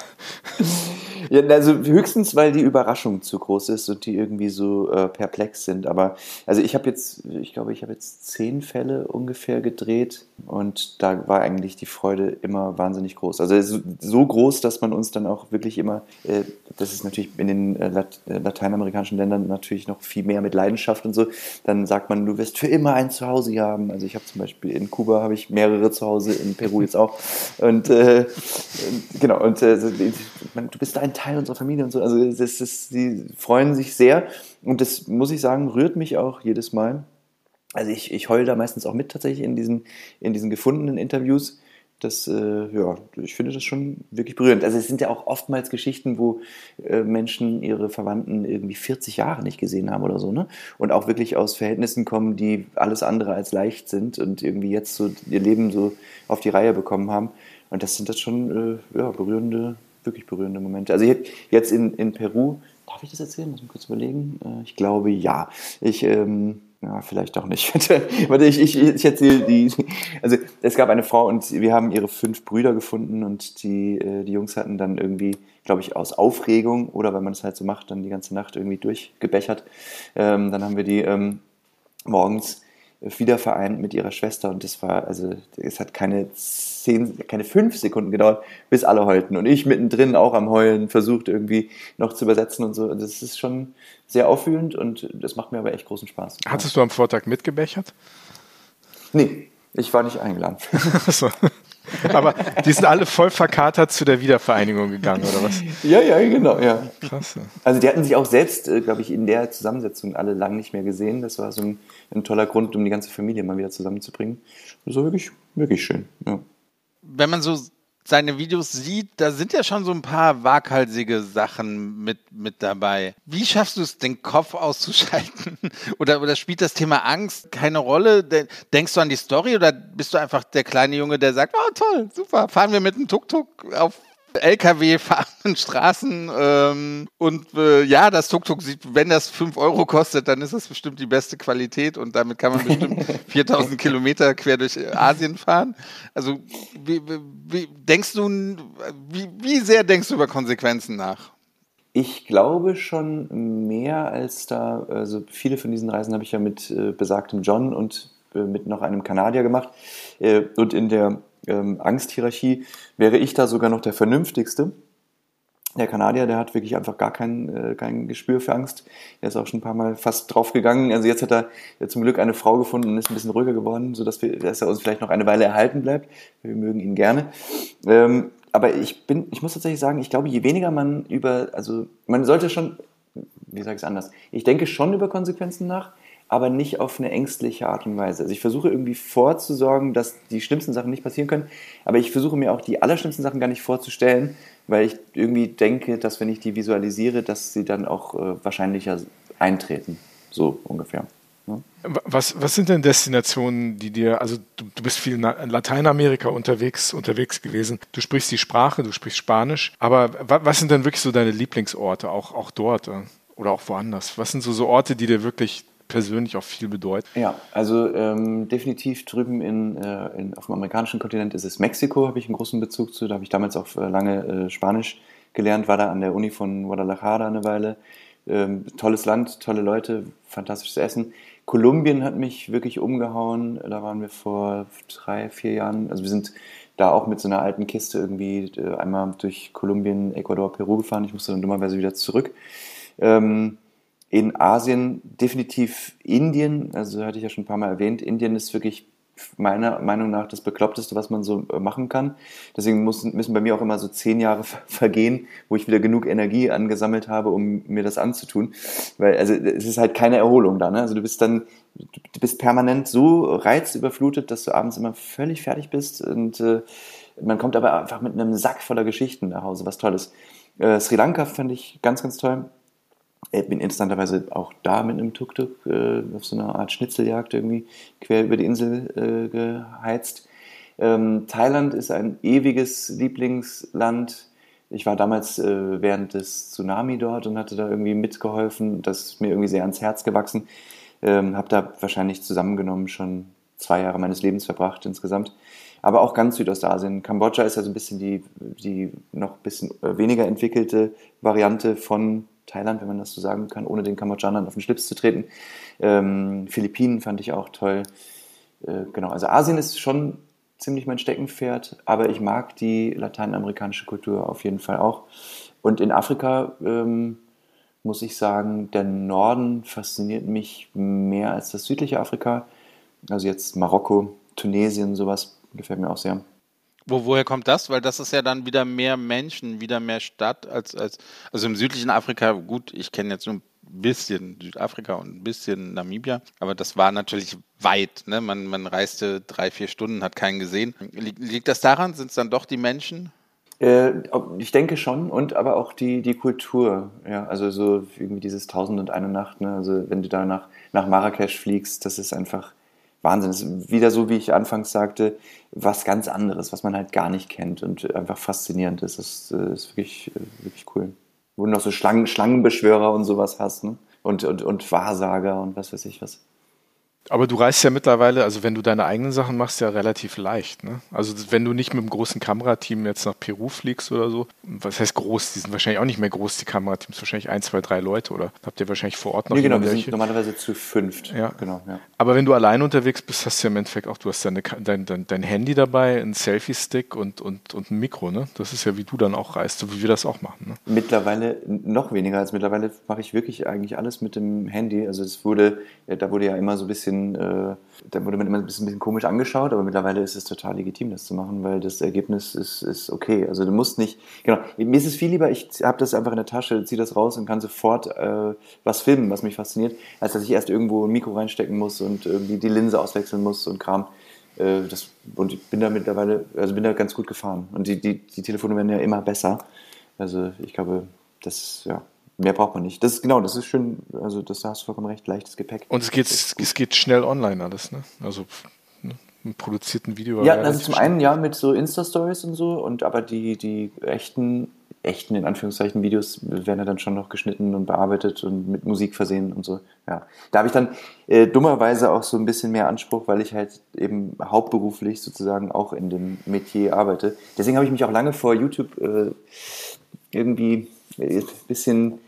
Ja, also höchstens, weil die Überraschung zu groß ist und die irgendwie so äh, perplex sind. Aber also ich habe jetzt, ich glaube, ich habe jetzt zehn Fälle ungefähr gedreht und da war eigentlich die Freude immer wahnsinnig groß. Also so groß, dass man uns dann auch wirklich immer, äh, das ist natürlich in den äh, Lat äh, lateinamerikanischen Ländern natürlich noch viel mehr mit Leidenschaft und so, dann sagt man, du wirst für immer ein Zuhause haben. Also ich habe zum Beispiel in Kuba habe ich mehrere Zuhause, in Peru jetzt auch. Und äh, genau, und äh, du bist ein Teil unserer Familie und so. Also das ist, sie freuen sich sehr und das muss ich sagen, rührt mich auch jedes Mal. Also ich, ich heule da meistens auch mit tatsächlich in diesen, in diesen gefundenen Interviews. Das, äh, ja, ich finde das schon wirklich berührend. Also es sind ja auch oftmals Geschichten, wo äh, Menschen ihre Verwandten irgendwie 40 Jahre nicht gesehen haben oder so, ne? Und auch wirklich aus Verhältnissen kommen, die alles andere als leicht sind und irgendwie jetzt so ihr Leben so auf die Reihe bekommen haben. Und das sind das schon äh, ja, berührende wirklich berührende Momente. Also jetzt in, in Peru, darf ich das erzählen? Muss ich kurz überlegen. Äh, ich glaube ja. Ich, ähm, ja, vielleicht auch nicht. Warte, ich, ich, ich erzähle die. Also es gab eine Frau und wir haben ihre fünf Brüder gefunden und die, äh, die Jungs hatten dann irgendwie, glaube ich, aus Aufregung oder weil man es halt so macht, dann die ganze Nacht irgendwie durchgebechert. Ähm, dann haben wir die ähm, morgens wieder vereint mit ihrer Schwester und das war, also es hat keine zehn, keine fünf Sekunden gedauert, bis alle heulten und ich mittendrin auch am Heulen versucht irgendwie noch zu übersetzen und so. Das ist schon sehr auffühlend und das macht mir aber echt großen Spaß. Hattest du am Vortag mitgebechert? Nee, ich war nicht eingeladen. Aber die sind alle voll verkatert zu der Wiedervereinigung gegangen, oder was? Ja, ja, genau, ja. Krass. Also die hatten sich auch selbst, äh, glaube ich, in der Zusammensetzung alle lang nicht mehr gesehen. Das war so ein, ein, toller Grund, um die ganze Familie mal wieder zusammenzubringen. Das war wirklich, wirklich schön, ja. Wenn man so seine Videos sieht, da sind ja schon so ein paar waghalsige Sachen mit, mit dabei. Wie schaffst du es, den Kopf auszuschalten? Oder, oder spielt das Thema Angst keine Rolle? Denkst du an die Story oder bist du einfach der kleine Junge, der sagt, oh toll, super, fahren wir mit dem Tuk-Tuk auf LKW fahrenden Straßen ähm, und äh, ja, das Tuk-Tuk sieht, wenn das 5 Euro kostet, dann ist das bestimmt die beste Qualität und damit kann man bestimmt 4000 Kilometer quer durch Asien fahren. Also wie, wie denkst du, wie, wie sehr denkst du über Konsequenzen nach? Ich glaube schon mehr als da, also viele von diesen Reisen habe ich ja mit äh, besagtem John und äh, mit noch einem Kanadier gemacht. Äh, und in der ähm, Angsthierarchie wäre ich da sogar noch der Vernünftigste. Der Kanadier, der hat wirklich einfach gar kein, äh, kein Gespür für Angst. Er ist auch schon ein paar Mal fast draufgegangen. Also jetzt hat er zum Glück eine Frau gefunden und ist ein bisschen ruhiger geworden, sodass wir, dass er uns vielleicht noch eine Weile erhalten bleibt. Wir mögen ihn gerne. Ähm, aber ich bin, ich muss tatsächlich sagen, ich glaube, je weniger man über, also man sollte schon, wie sage ich es anders, ich denke schon über Konsequenzen nach, aber nicht auf eine ängstliche Art und Weise. Also ich versuche irgendwie vorzusorgen, dass die schlimmsten Sachen nicht passieren können, aber ich versuche mir auch die allerschlimmsten Sachen gar nicht vorzustellen, weil ich irgendwie denke, dass wenn ich die visualisiere, dass sie dann auch äh, wahrscheinlicher eintreten. So ungefähr. Was, was sind denn Destinationen, die dir, also du, du bist viel in Lateinamerika unterwegs, unterwegs gewesen. Du sprichst die Sprache, du sprichst Spanisch, aber was sind denn wirklich so deine Lieblingsorte, auch, auch dort äh, oder auch woanders? Was sind so, so Orte, die dir wirklich persönlich auch viel bedeuten? Ja, also ähm, definitiv drüben in, äh, in, auf dem amerikanischen Kontinent ist es Mexiko, habe ich einen großen Bezug zu. Da habe ich damals auch äh, lange äh, Spanisch gelernt, war da an der Uni von Guadalajara eine Weile. Ähm, tolles Land, tolle Leute, fantastisches Essen. Kolumbien hat mich wirklich umgehauen. Da waren wir vor drei, vier Jahren. Also wir sind da auch mit so einer alten Kiste irgendwie äh, einmal durch Kolumbien, Ecuador, Peru gefahren. Ich musste dann dummerweise wieder zurück. Ähm, in Asien definitiv Indien, also hatte ich ja schon ein paar Mal erwähnt. Indien ist wirklich meiner Meinung nach das Bekloppteste, was man so äh, machen kann. Deswegen müssen, müssen bei mir auch immer so zehn Jahre vergehen, wo ich wieder genug Energie angesammelt habe, um mir das anzutun. Weil, also es ist halt keine Erholung da. Ne? Also du bist dann, du bist permanent so reizüberflutet, dass du abends immer völlig fertig bist und äh, man kommt aber einfach mit einem Sack voller Geschichten nach Hause, was Tolles. Äh, Sri Lanka fand ich ganz, ganz toll. Bin interessanterweise auch da mit einem Tuk-Tuk äh, auf so einer Art Schnitzeljagd irgendwie quer über die Insel äh, geheizt. Ähm, Thailand ist ein ewiges Lieblingsland. Ich war damals äh, während des Tsunami dort und hatte da irgendwie mitgeholfen. Das ist mir irgendwie sehr ans Herz gewachsen. Ähm, habe da wahrscheinlich zusammengenommen schon zwei Jahre meines Lebens verbracht insgesamt. Aber auch ganz Südostasien. Kambodscha ist ja so ein bisschen die, die noch ein bisschen äh, weniger entwickelte Variante von Thailand, wenn man das so sagen kann, ohne den Kambodschanern auf den Schlips zu treten. Ähm, Philippinen fand ich auch toll. Äh, genau, also Asien ist schon ziemlich mein Steckenpferd, aber ich mag die lateinamerikanische Kultur auf jeden Fall auch. Und in Afrika ähm, muss ich sagen, der Norden fasziniert mich mehr als das südliche Afrika. Also jetzt Marokko, Tunesien, sowas gefällt mir auch sehr. Wo, woher kommt das? Weil das ist ja dann wieder mehr Menschen, wieder mehr Stadt als, als also im südlichen Afrika, gut, ich kenne jetzt nur ein bisschen Südafrika und ein bisschen Namibia, aber das war natürlich weit. Ne? Man, man reiste drei, vier Stunden, hat keinen gesehen. Liegt das daran? Sind es dann doch die Menschen? Äh, ich denke schon und aber auch die, die Kultur. Ja, also so irgendwie dieses Tausend und eine Nacht. Ne? Also wenn du da nach, nach Marrakesch fliegst, das ist einfach Wahnsinn. Das ist wieder so, wie ich anfangs sagte, was ganz anderes, was man halt gar nicht kennt und einfach faszinierend ist. Das äh, ist wirklich, äh, wirklich cool. Wo du noch so Schlangen, Schlangenbeschwörer und sowas hast, ne? Und, und, und Wahrsager und was weiß ich was. Aber du reist ja mittlerweile, also wenn du deine eigenen Sachen machst, ja relativ leicht. Ne? Also wenn du nicht mit einem großen Kamerateam jetzt nach Peru fliegst oder so, was heißt groß? Die sind wahrscheinlich auch nicht mehr groß, die Kamerateams, wahrscheinlich ein, zwei, drei Leute oder habt ihr wahrscheinlich vor Ort noch Nee, genau, wir sind normalerweise zu fünft. Ja. Genau, ja. Aber wenn du allein unterwegs bist, hast du ja im Endeffekt auch, du hast deine, dein, dein, dein Handy dabei, einen Selfie-Stick und, und, und ein Mikro, ne? Das ist ja, wie du dann auch reist, so wie wir das auch machen. Ne? Mittlerweile noch weniger als mittlerweile mache ich wirklich eigentlich alles mit dem Handy. Also es wurde, da wurde ja immer so ein bisschen äh, da wurde man immer ein bisschen, ein bisschen, komisch angeschaut, aber mittlerweile ist es total legitim, das zu machen, weil das Ergebnis ist, ist okay. Also du musst nicht, genau, mir ist es viel lieber, ich habe das einfach in der Tasche, ziehe das raus und kann sofort äh, was filmen, was mich fasziniert, als dass ich erst irgendwo ein Mikro reinstecken muss und irgendwie die Linse auswechseln muss und Kram. Äh, das, und ich bin da mittlerweile, also bin da ganz gut gefahren. Und die, die, die Telefone werden ja immer besser. Also ich glaube, das, ja, Mehr braucht man nicht. Das ist genau, das ist schön, also das, da hast du vollkommen recht, leichtes Gepäck. Und es geht, es geht schnell online alles, ne? Also ne? ein produzierten Video. Ja, also zum schnell. einen ja mit so Insta-Stories und so, und aber die, die echten, echten in Anführungszeichen Videos werden ja dann schon noch geschnitten und bearbeitet und mit Musik versehen und so. Ja. Da habe ich dann äh, dummerweise auch so ein bisschen mehr Anspruch, weil ich halt eben hauptberuflich sozusagen auch in dem Metier arbeite. Deswegen habe ich mich auch lange vor YouTube äh, irgendwie ein bisschen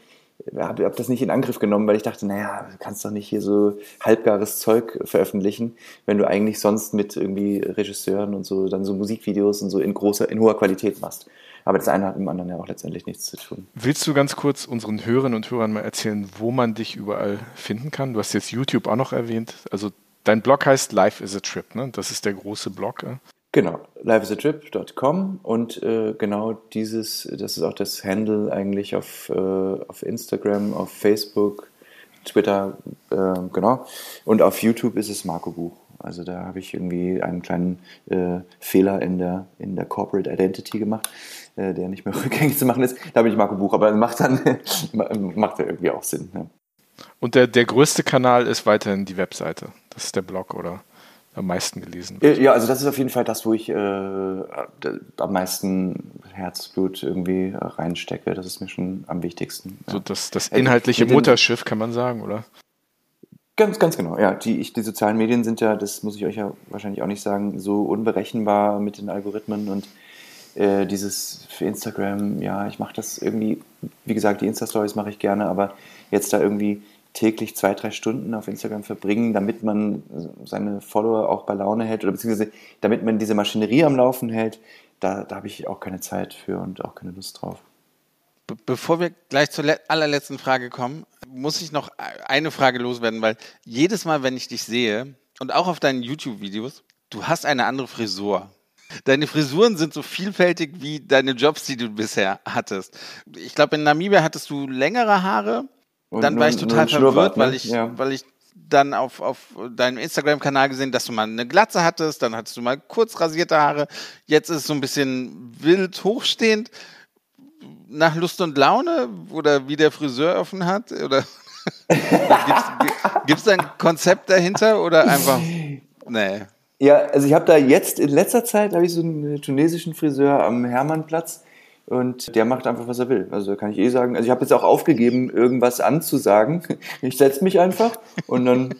habe hab das nicht in Angriff genommen, weil ich dachte, naja, du kannst doch nicht hier so halbgares Zeug veröffentlichen, wenn du eigentlich sonst mit irgendwie Regisseuren und so dann so Musikvideos und so in großer, in hoher Qualität machst. Aber das eine hat mit dem anderen ja auch letztendlich nichts zu tun. Willst du ganz kurz unseren Hörerinnen und Hörern mal erzählen, wo man dich überall finden kann? Du hast jetzt YouTube auch noch erwähnt. Also dein Blog heißt Life is a Trip, ne? Das ist der große Blog. Genau, lifeisatrip.com und äh, genau dieses, das ist auch das Handle eigentlich auf, äh, auf Instagram, auf Facebook, Twitter, äh, genau. Und auf YouTube ist es Marco Buch. Also da habe ich irgendwie einen kleinen äh, Fehler in der, in der Corporate Identity gemacht, äh, der nicht mehr rückgängig zu machen ist. Da bin ich Marco Buch, aber macht dann macht ja irgendwie auch Sinn. Ja. Und der, der größte Kanal ist weiterhin die Webseite. Das ist der Blog, oder? Am meisten gelesen wird. Ja, also das ist auf jeden Fall das, wo ich äh, am meisten Herzblut irgendwie reinstecke. Das ist mir schon am wichtigsten. So das, das inhaltliche Mutterschiff, kann man sagen, oder? Ganz, ganz genau. Ja, die, ich, die sozialen Medien sind ja, das muss ich euch ja wahrscheinlich auch nicht sagen, so unberechenbar mit den Algorithmen und äh, dieses für Instagram, ja, ich mache das irgendwie, wie gesagt, die Insta-Stories mache ich gerne, aber jetzt da irgendwie täglich zwei, drei Stunden auf Instagram verbringen, damit man seine Follower auch bei Laune hält oder beziehungsweise damit man diese Maschinerie am Laufen hält, da, da habe ich auch keine Zeit für und auch keine Lust drauf. Be bevor wir gleich zur allerletzten Frage kommen, muss ich noch eine Frage loswerden, weil jedes Mal, wenn ich dich sehe und auch auf deinen YouTube-Videos, du hast eine andere Frisur. Deine Frisuren sind so vielfältig wie deine Jobs, die du bisher hattest. Ich glaube, in Namibia hattest du längere Haare und dann war ich total verwirrt, ne? weil ich, ja. weil ich dann auf, auf deinem Instagram-Kanal gesehen, dass du mal eine Glatze hattest, dann hattest du mal kurz rasierte Haare, jetzt ist es so ein bisschen wild hochstehend. Nach Lust und Laune oder wie der Friseur offen hat? Oder gibt es da ein Konzept dahinter oder einfach. Nee. Ja, also ich habe da jetzt in letzter Zeit habe ich so einen tunesischen Friseur am Hermannplatz und der macht einfach, was er will. Also kann ich eh sagen. Also ich habe jetzt auch aufgegeben, irgendwas anzusagen. Ich setze mich einfach und dann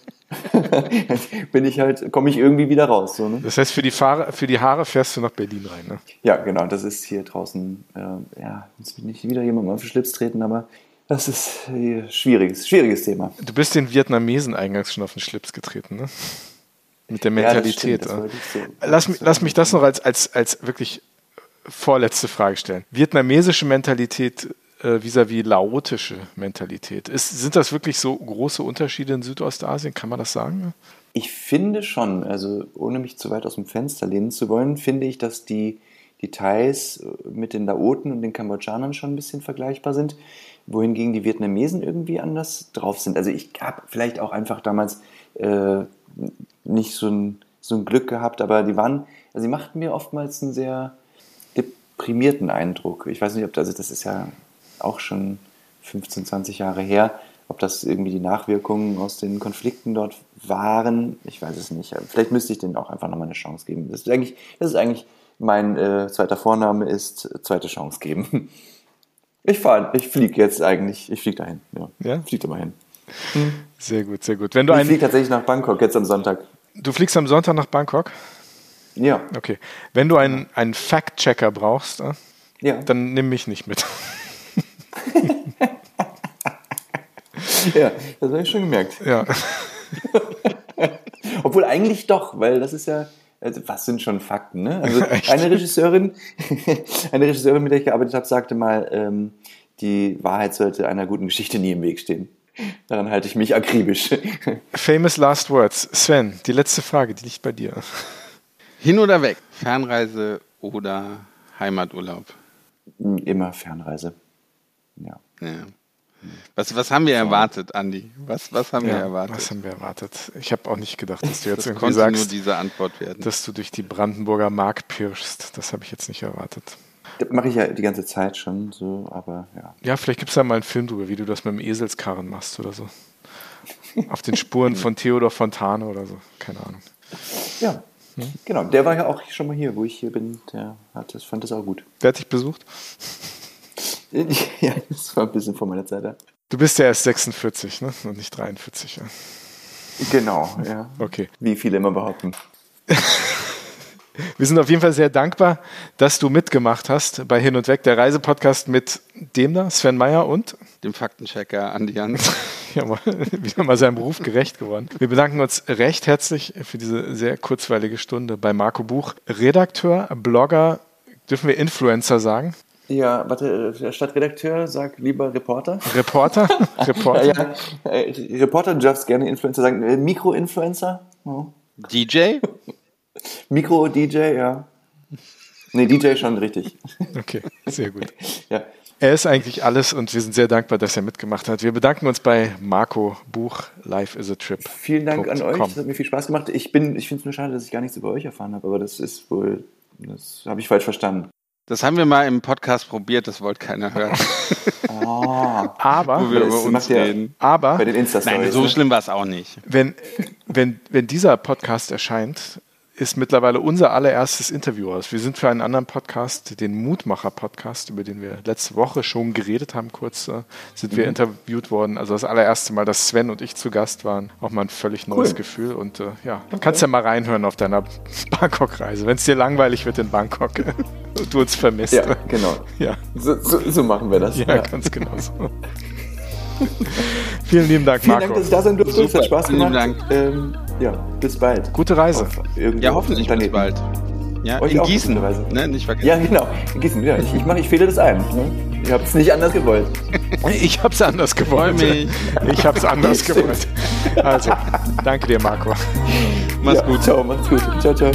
bin ich halt, komme ich irgendwie wieder raus. So, ne? Das heißt, für die, Fahre, für die Haare fährst du nach Berlin rein, ne? Ja, genau. Das ist hier draußen, äh, ja, jetzt will nicht wieder jemand auf den Schlips treten, aber das ist ein schwieriges, schwieriges Thema. Du bist den Vietnamesen eingangs schon auf den Schlips getreten, ne? Mit der Mentalität. Ja, so lass, lass mich das noch als, als, als wirklich vorletzte Frage stellen. Vietnamesische Mentalität äh, vis-à-vis -vis laotische Mentalität. Ist, sind das wirklich so große Unterschiede in Südostasien? Kann man das sagen? Ich finde schon, also ohne mich zu weit aus dem Fenster lehnen zu wollen, finde ich, dass die, die Thais mit den Laoten und den Kambodschanern schon ein bisschen vergleichbar sind, wohingegen die Vietnamesen irgendwie anders drauf sind. Also ich habe vielleicht auch einfach damals äh, nicht so ein, so ein Glück gehabt, aber die waren, also sie machten mir oftmals einen sehr deprimierten Eindruck. Ich weiß nicht, ob das, also das ist ja auch schon 15, 20 Jahre her, ob das irgendwie die Nachwirkungen aus den Konflikten dort waren. Ich weiß es nicht. Vielleicht müsste ich denen auch einfach nochmal eine Chance geben. Das ist eigentlich, das ist eigentlich mein äh, zweiter Vorname ist zweite Chance geben. Ich fahre, ich fliege jetzt eigentlich, ich fliege dahin. Ja, ja? fliege da mal hin. Sehr gut, sehr gut. Wenn du ich fliege tatsächlich nach Bangkok jetzt am Sonntag. Du fliegst am Sonntag nach Bangkok? Ja. Okay. Wenn du einen, einen Fact-Checker brauchst, äh, ja. dann nimm mich nicht mit. ja, das habe ich schon gemerkt. Ja. Obwohl eigentlich doch, weil das ist ja, also was sind schon Fakten, ne? Also eine Regisseurin, eine Regisseurin, mit der ich gearbeitet habe, sagte mal, ähm, die Wahrheit sollte einer guten Geschichte nie im Weg stehen. Daran halte ich mich akribisch. Famous last words. Sven, die letzte Frage, die liegt bei dir. Hin oder weg? Fernreise oder Heimaturlaub? Immer Fernreise. Ja. ja. Was, was haben wir erwartet, Andi? Was, was haben ja, wir erwartet? Was haben wir erwartet? Ich habe auch nicht gedacht, dass du jetzt das irgendwie sagst, nur diese Antwort werden. dass du durch die Brandenburger Mark pirschst. Das habe ich jetzt nicht erwartet. Das mache ich ja die ganze Zeit schon so, aber ja. Ja, vielleicht gibt es da mal einen Film drüber, wie du das mit dem Eselskarren machst oder so. Auf den Spuren von Theodor Fontane oder so. Keine Ahnung. Ja, hm? Genau, der war ja auch schon mal hier, wo ich hier bin. Der hat das, fand das auch gut. Der hat dich besucht? ja, das war ein bisschen vor meiner Zeit. Ja. Du bist ja erst 46, ne? Und nicht 43, ja. Genau, ja. Okay. Wie viele immer behaupten. Wir sind auf jeden Fall sehr dankbar, dass du mitgemacht hast bei Hin und Weg, der Reisepodcast mit dem da, Sven Meyer und dem Faktenchecker Andi Jans. ja, mal, wieder mal seinem Beruf gerecht geworden. Wir bedanken uns recht herzlich für diese sehr kurzweilige Stunde bei Marco Buch, Redakteur, Blogger, dürfen wir Influencer sagen? Ja, warte, äh, statt Redakteur sag lieber Reporter. Reporter? Reporter. ja, äh, Reporter, du darfst gerne Influencer sagen. Äh, Mikroinfluencer? Oh. DJ? Mikro-DJ, ja. Nee, DJ schon richtig. Okay, sehr gut. ja. Er ist eigentlich alles und wir sind sehr dankbar, dass er mitgemacht hat. Wir bedanken uns bei Marco Buch Life is a Trip. Vielen Dank an euch. Es hat mir viel Spaß gemacht. Ich, ich finde es nur schade, dass ich gar nichts über euch erfahren habe, aber das ist wohl, das habe ich falsch verstanden. Das haben wir mal im Podcast probiert, das wollte keiner hören. oh, aber, Wo wir über uns reden. aber, bei den Nein, so ne? schlimm war es auch nicht. Wenn, wenn, wenn dieser Podcast erscheint, ist mittlerweile unser allererstes Interview aus. Wir sind für einen anderen Podcast, den Mutmacher-Podcast, über den wir letzte Woche schon geredet haben, kurz äh, sind mhm. wir interviewt worden. Also das allererste Mal, dass Sven und ich zu Gast waren. Auch mal ein völlig neues cool. Gefühl. Und äh, ja, okay. kannst ja mal reinhören auf deiner Bangkok-Reise, wenn es dir langweilig wird in Bangkok und du uns vermisst. Ja, genau. Ja. So, so, so machen wir das. Ja, ja. ganz genau so. Vielen lieben Dank, Vielen Marco. Dank, dass ich da sein durfte. Es hat Spaß gemacht. Vielen Dank. Ähm, ja, bis bald. Gute Reise. ja, hoffentlich bis bald. Ja, Euch in Gießen. Ne? Nicht vergessen. Ja, genau. In Gießen, ja. Ich, ich, mach, ich fehle das ein. Ne? Ich habe es nicht anders gewollt. Ich habe es anders gewollt. Ich habe es anders gewollt. Also, danke dir, Marco. Mach's ja, gut. Ciao, mach's gut. Ciao, ciao.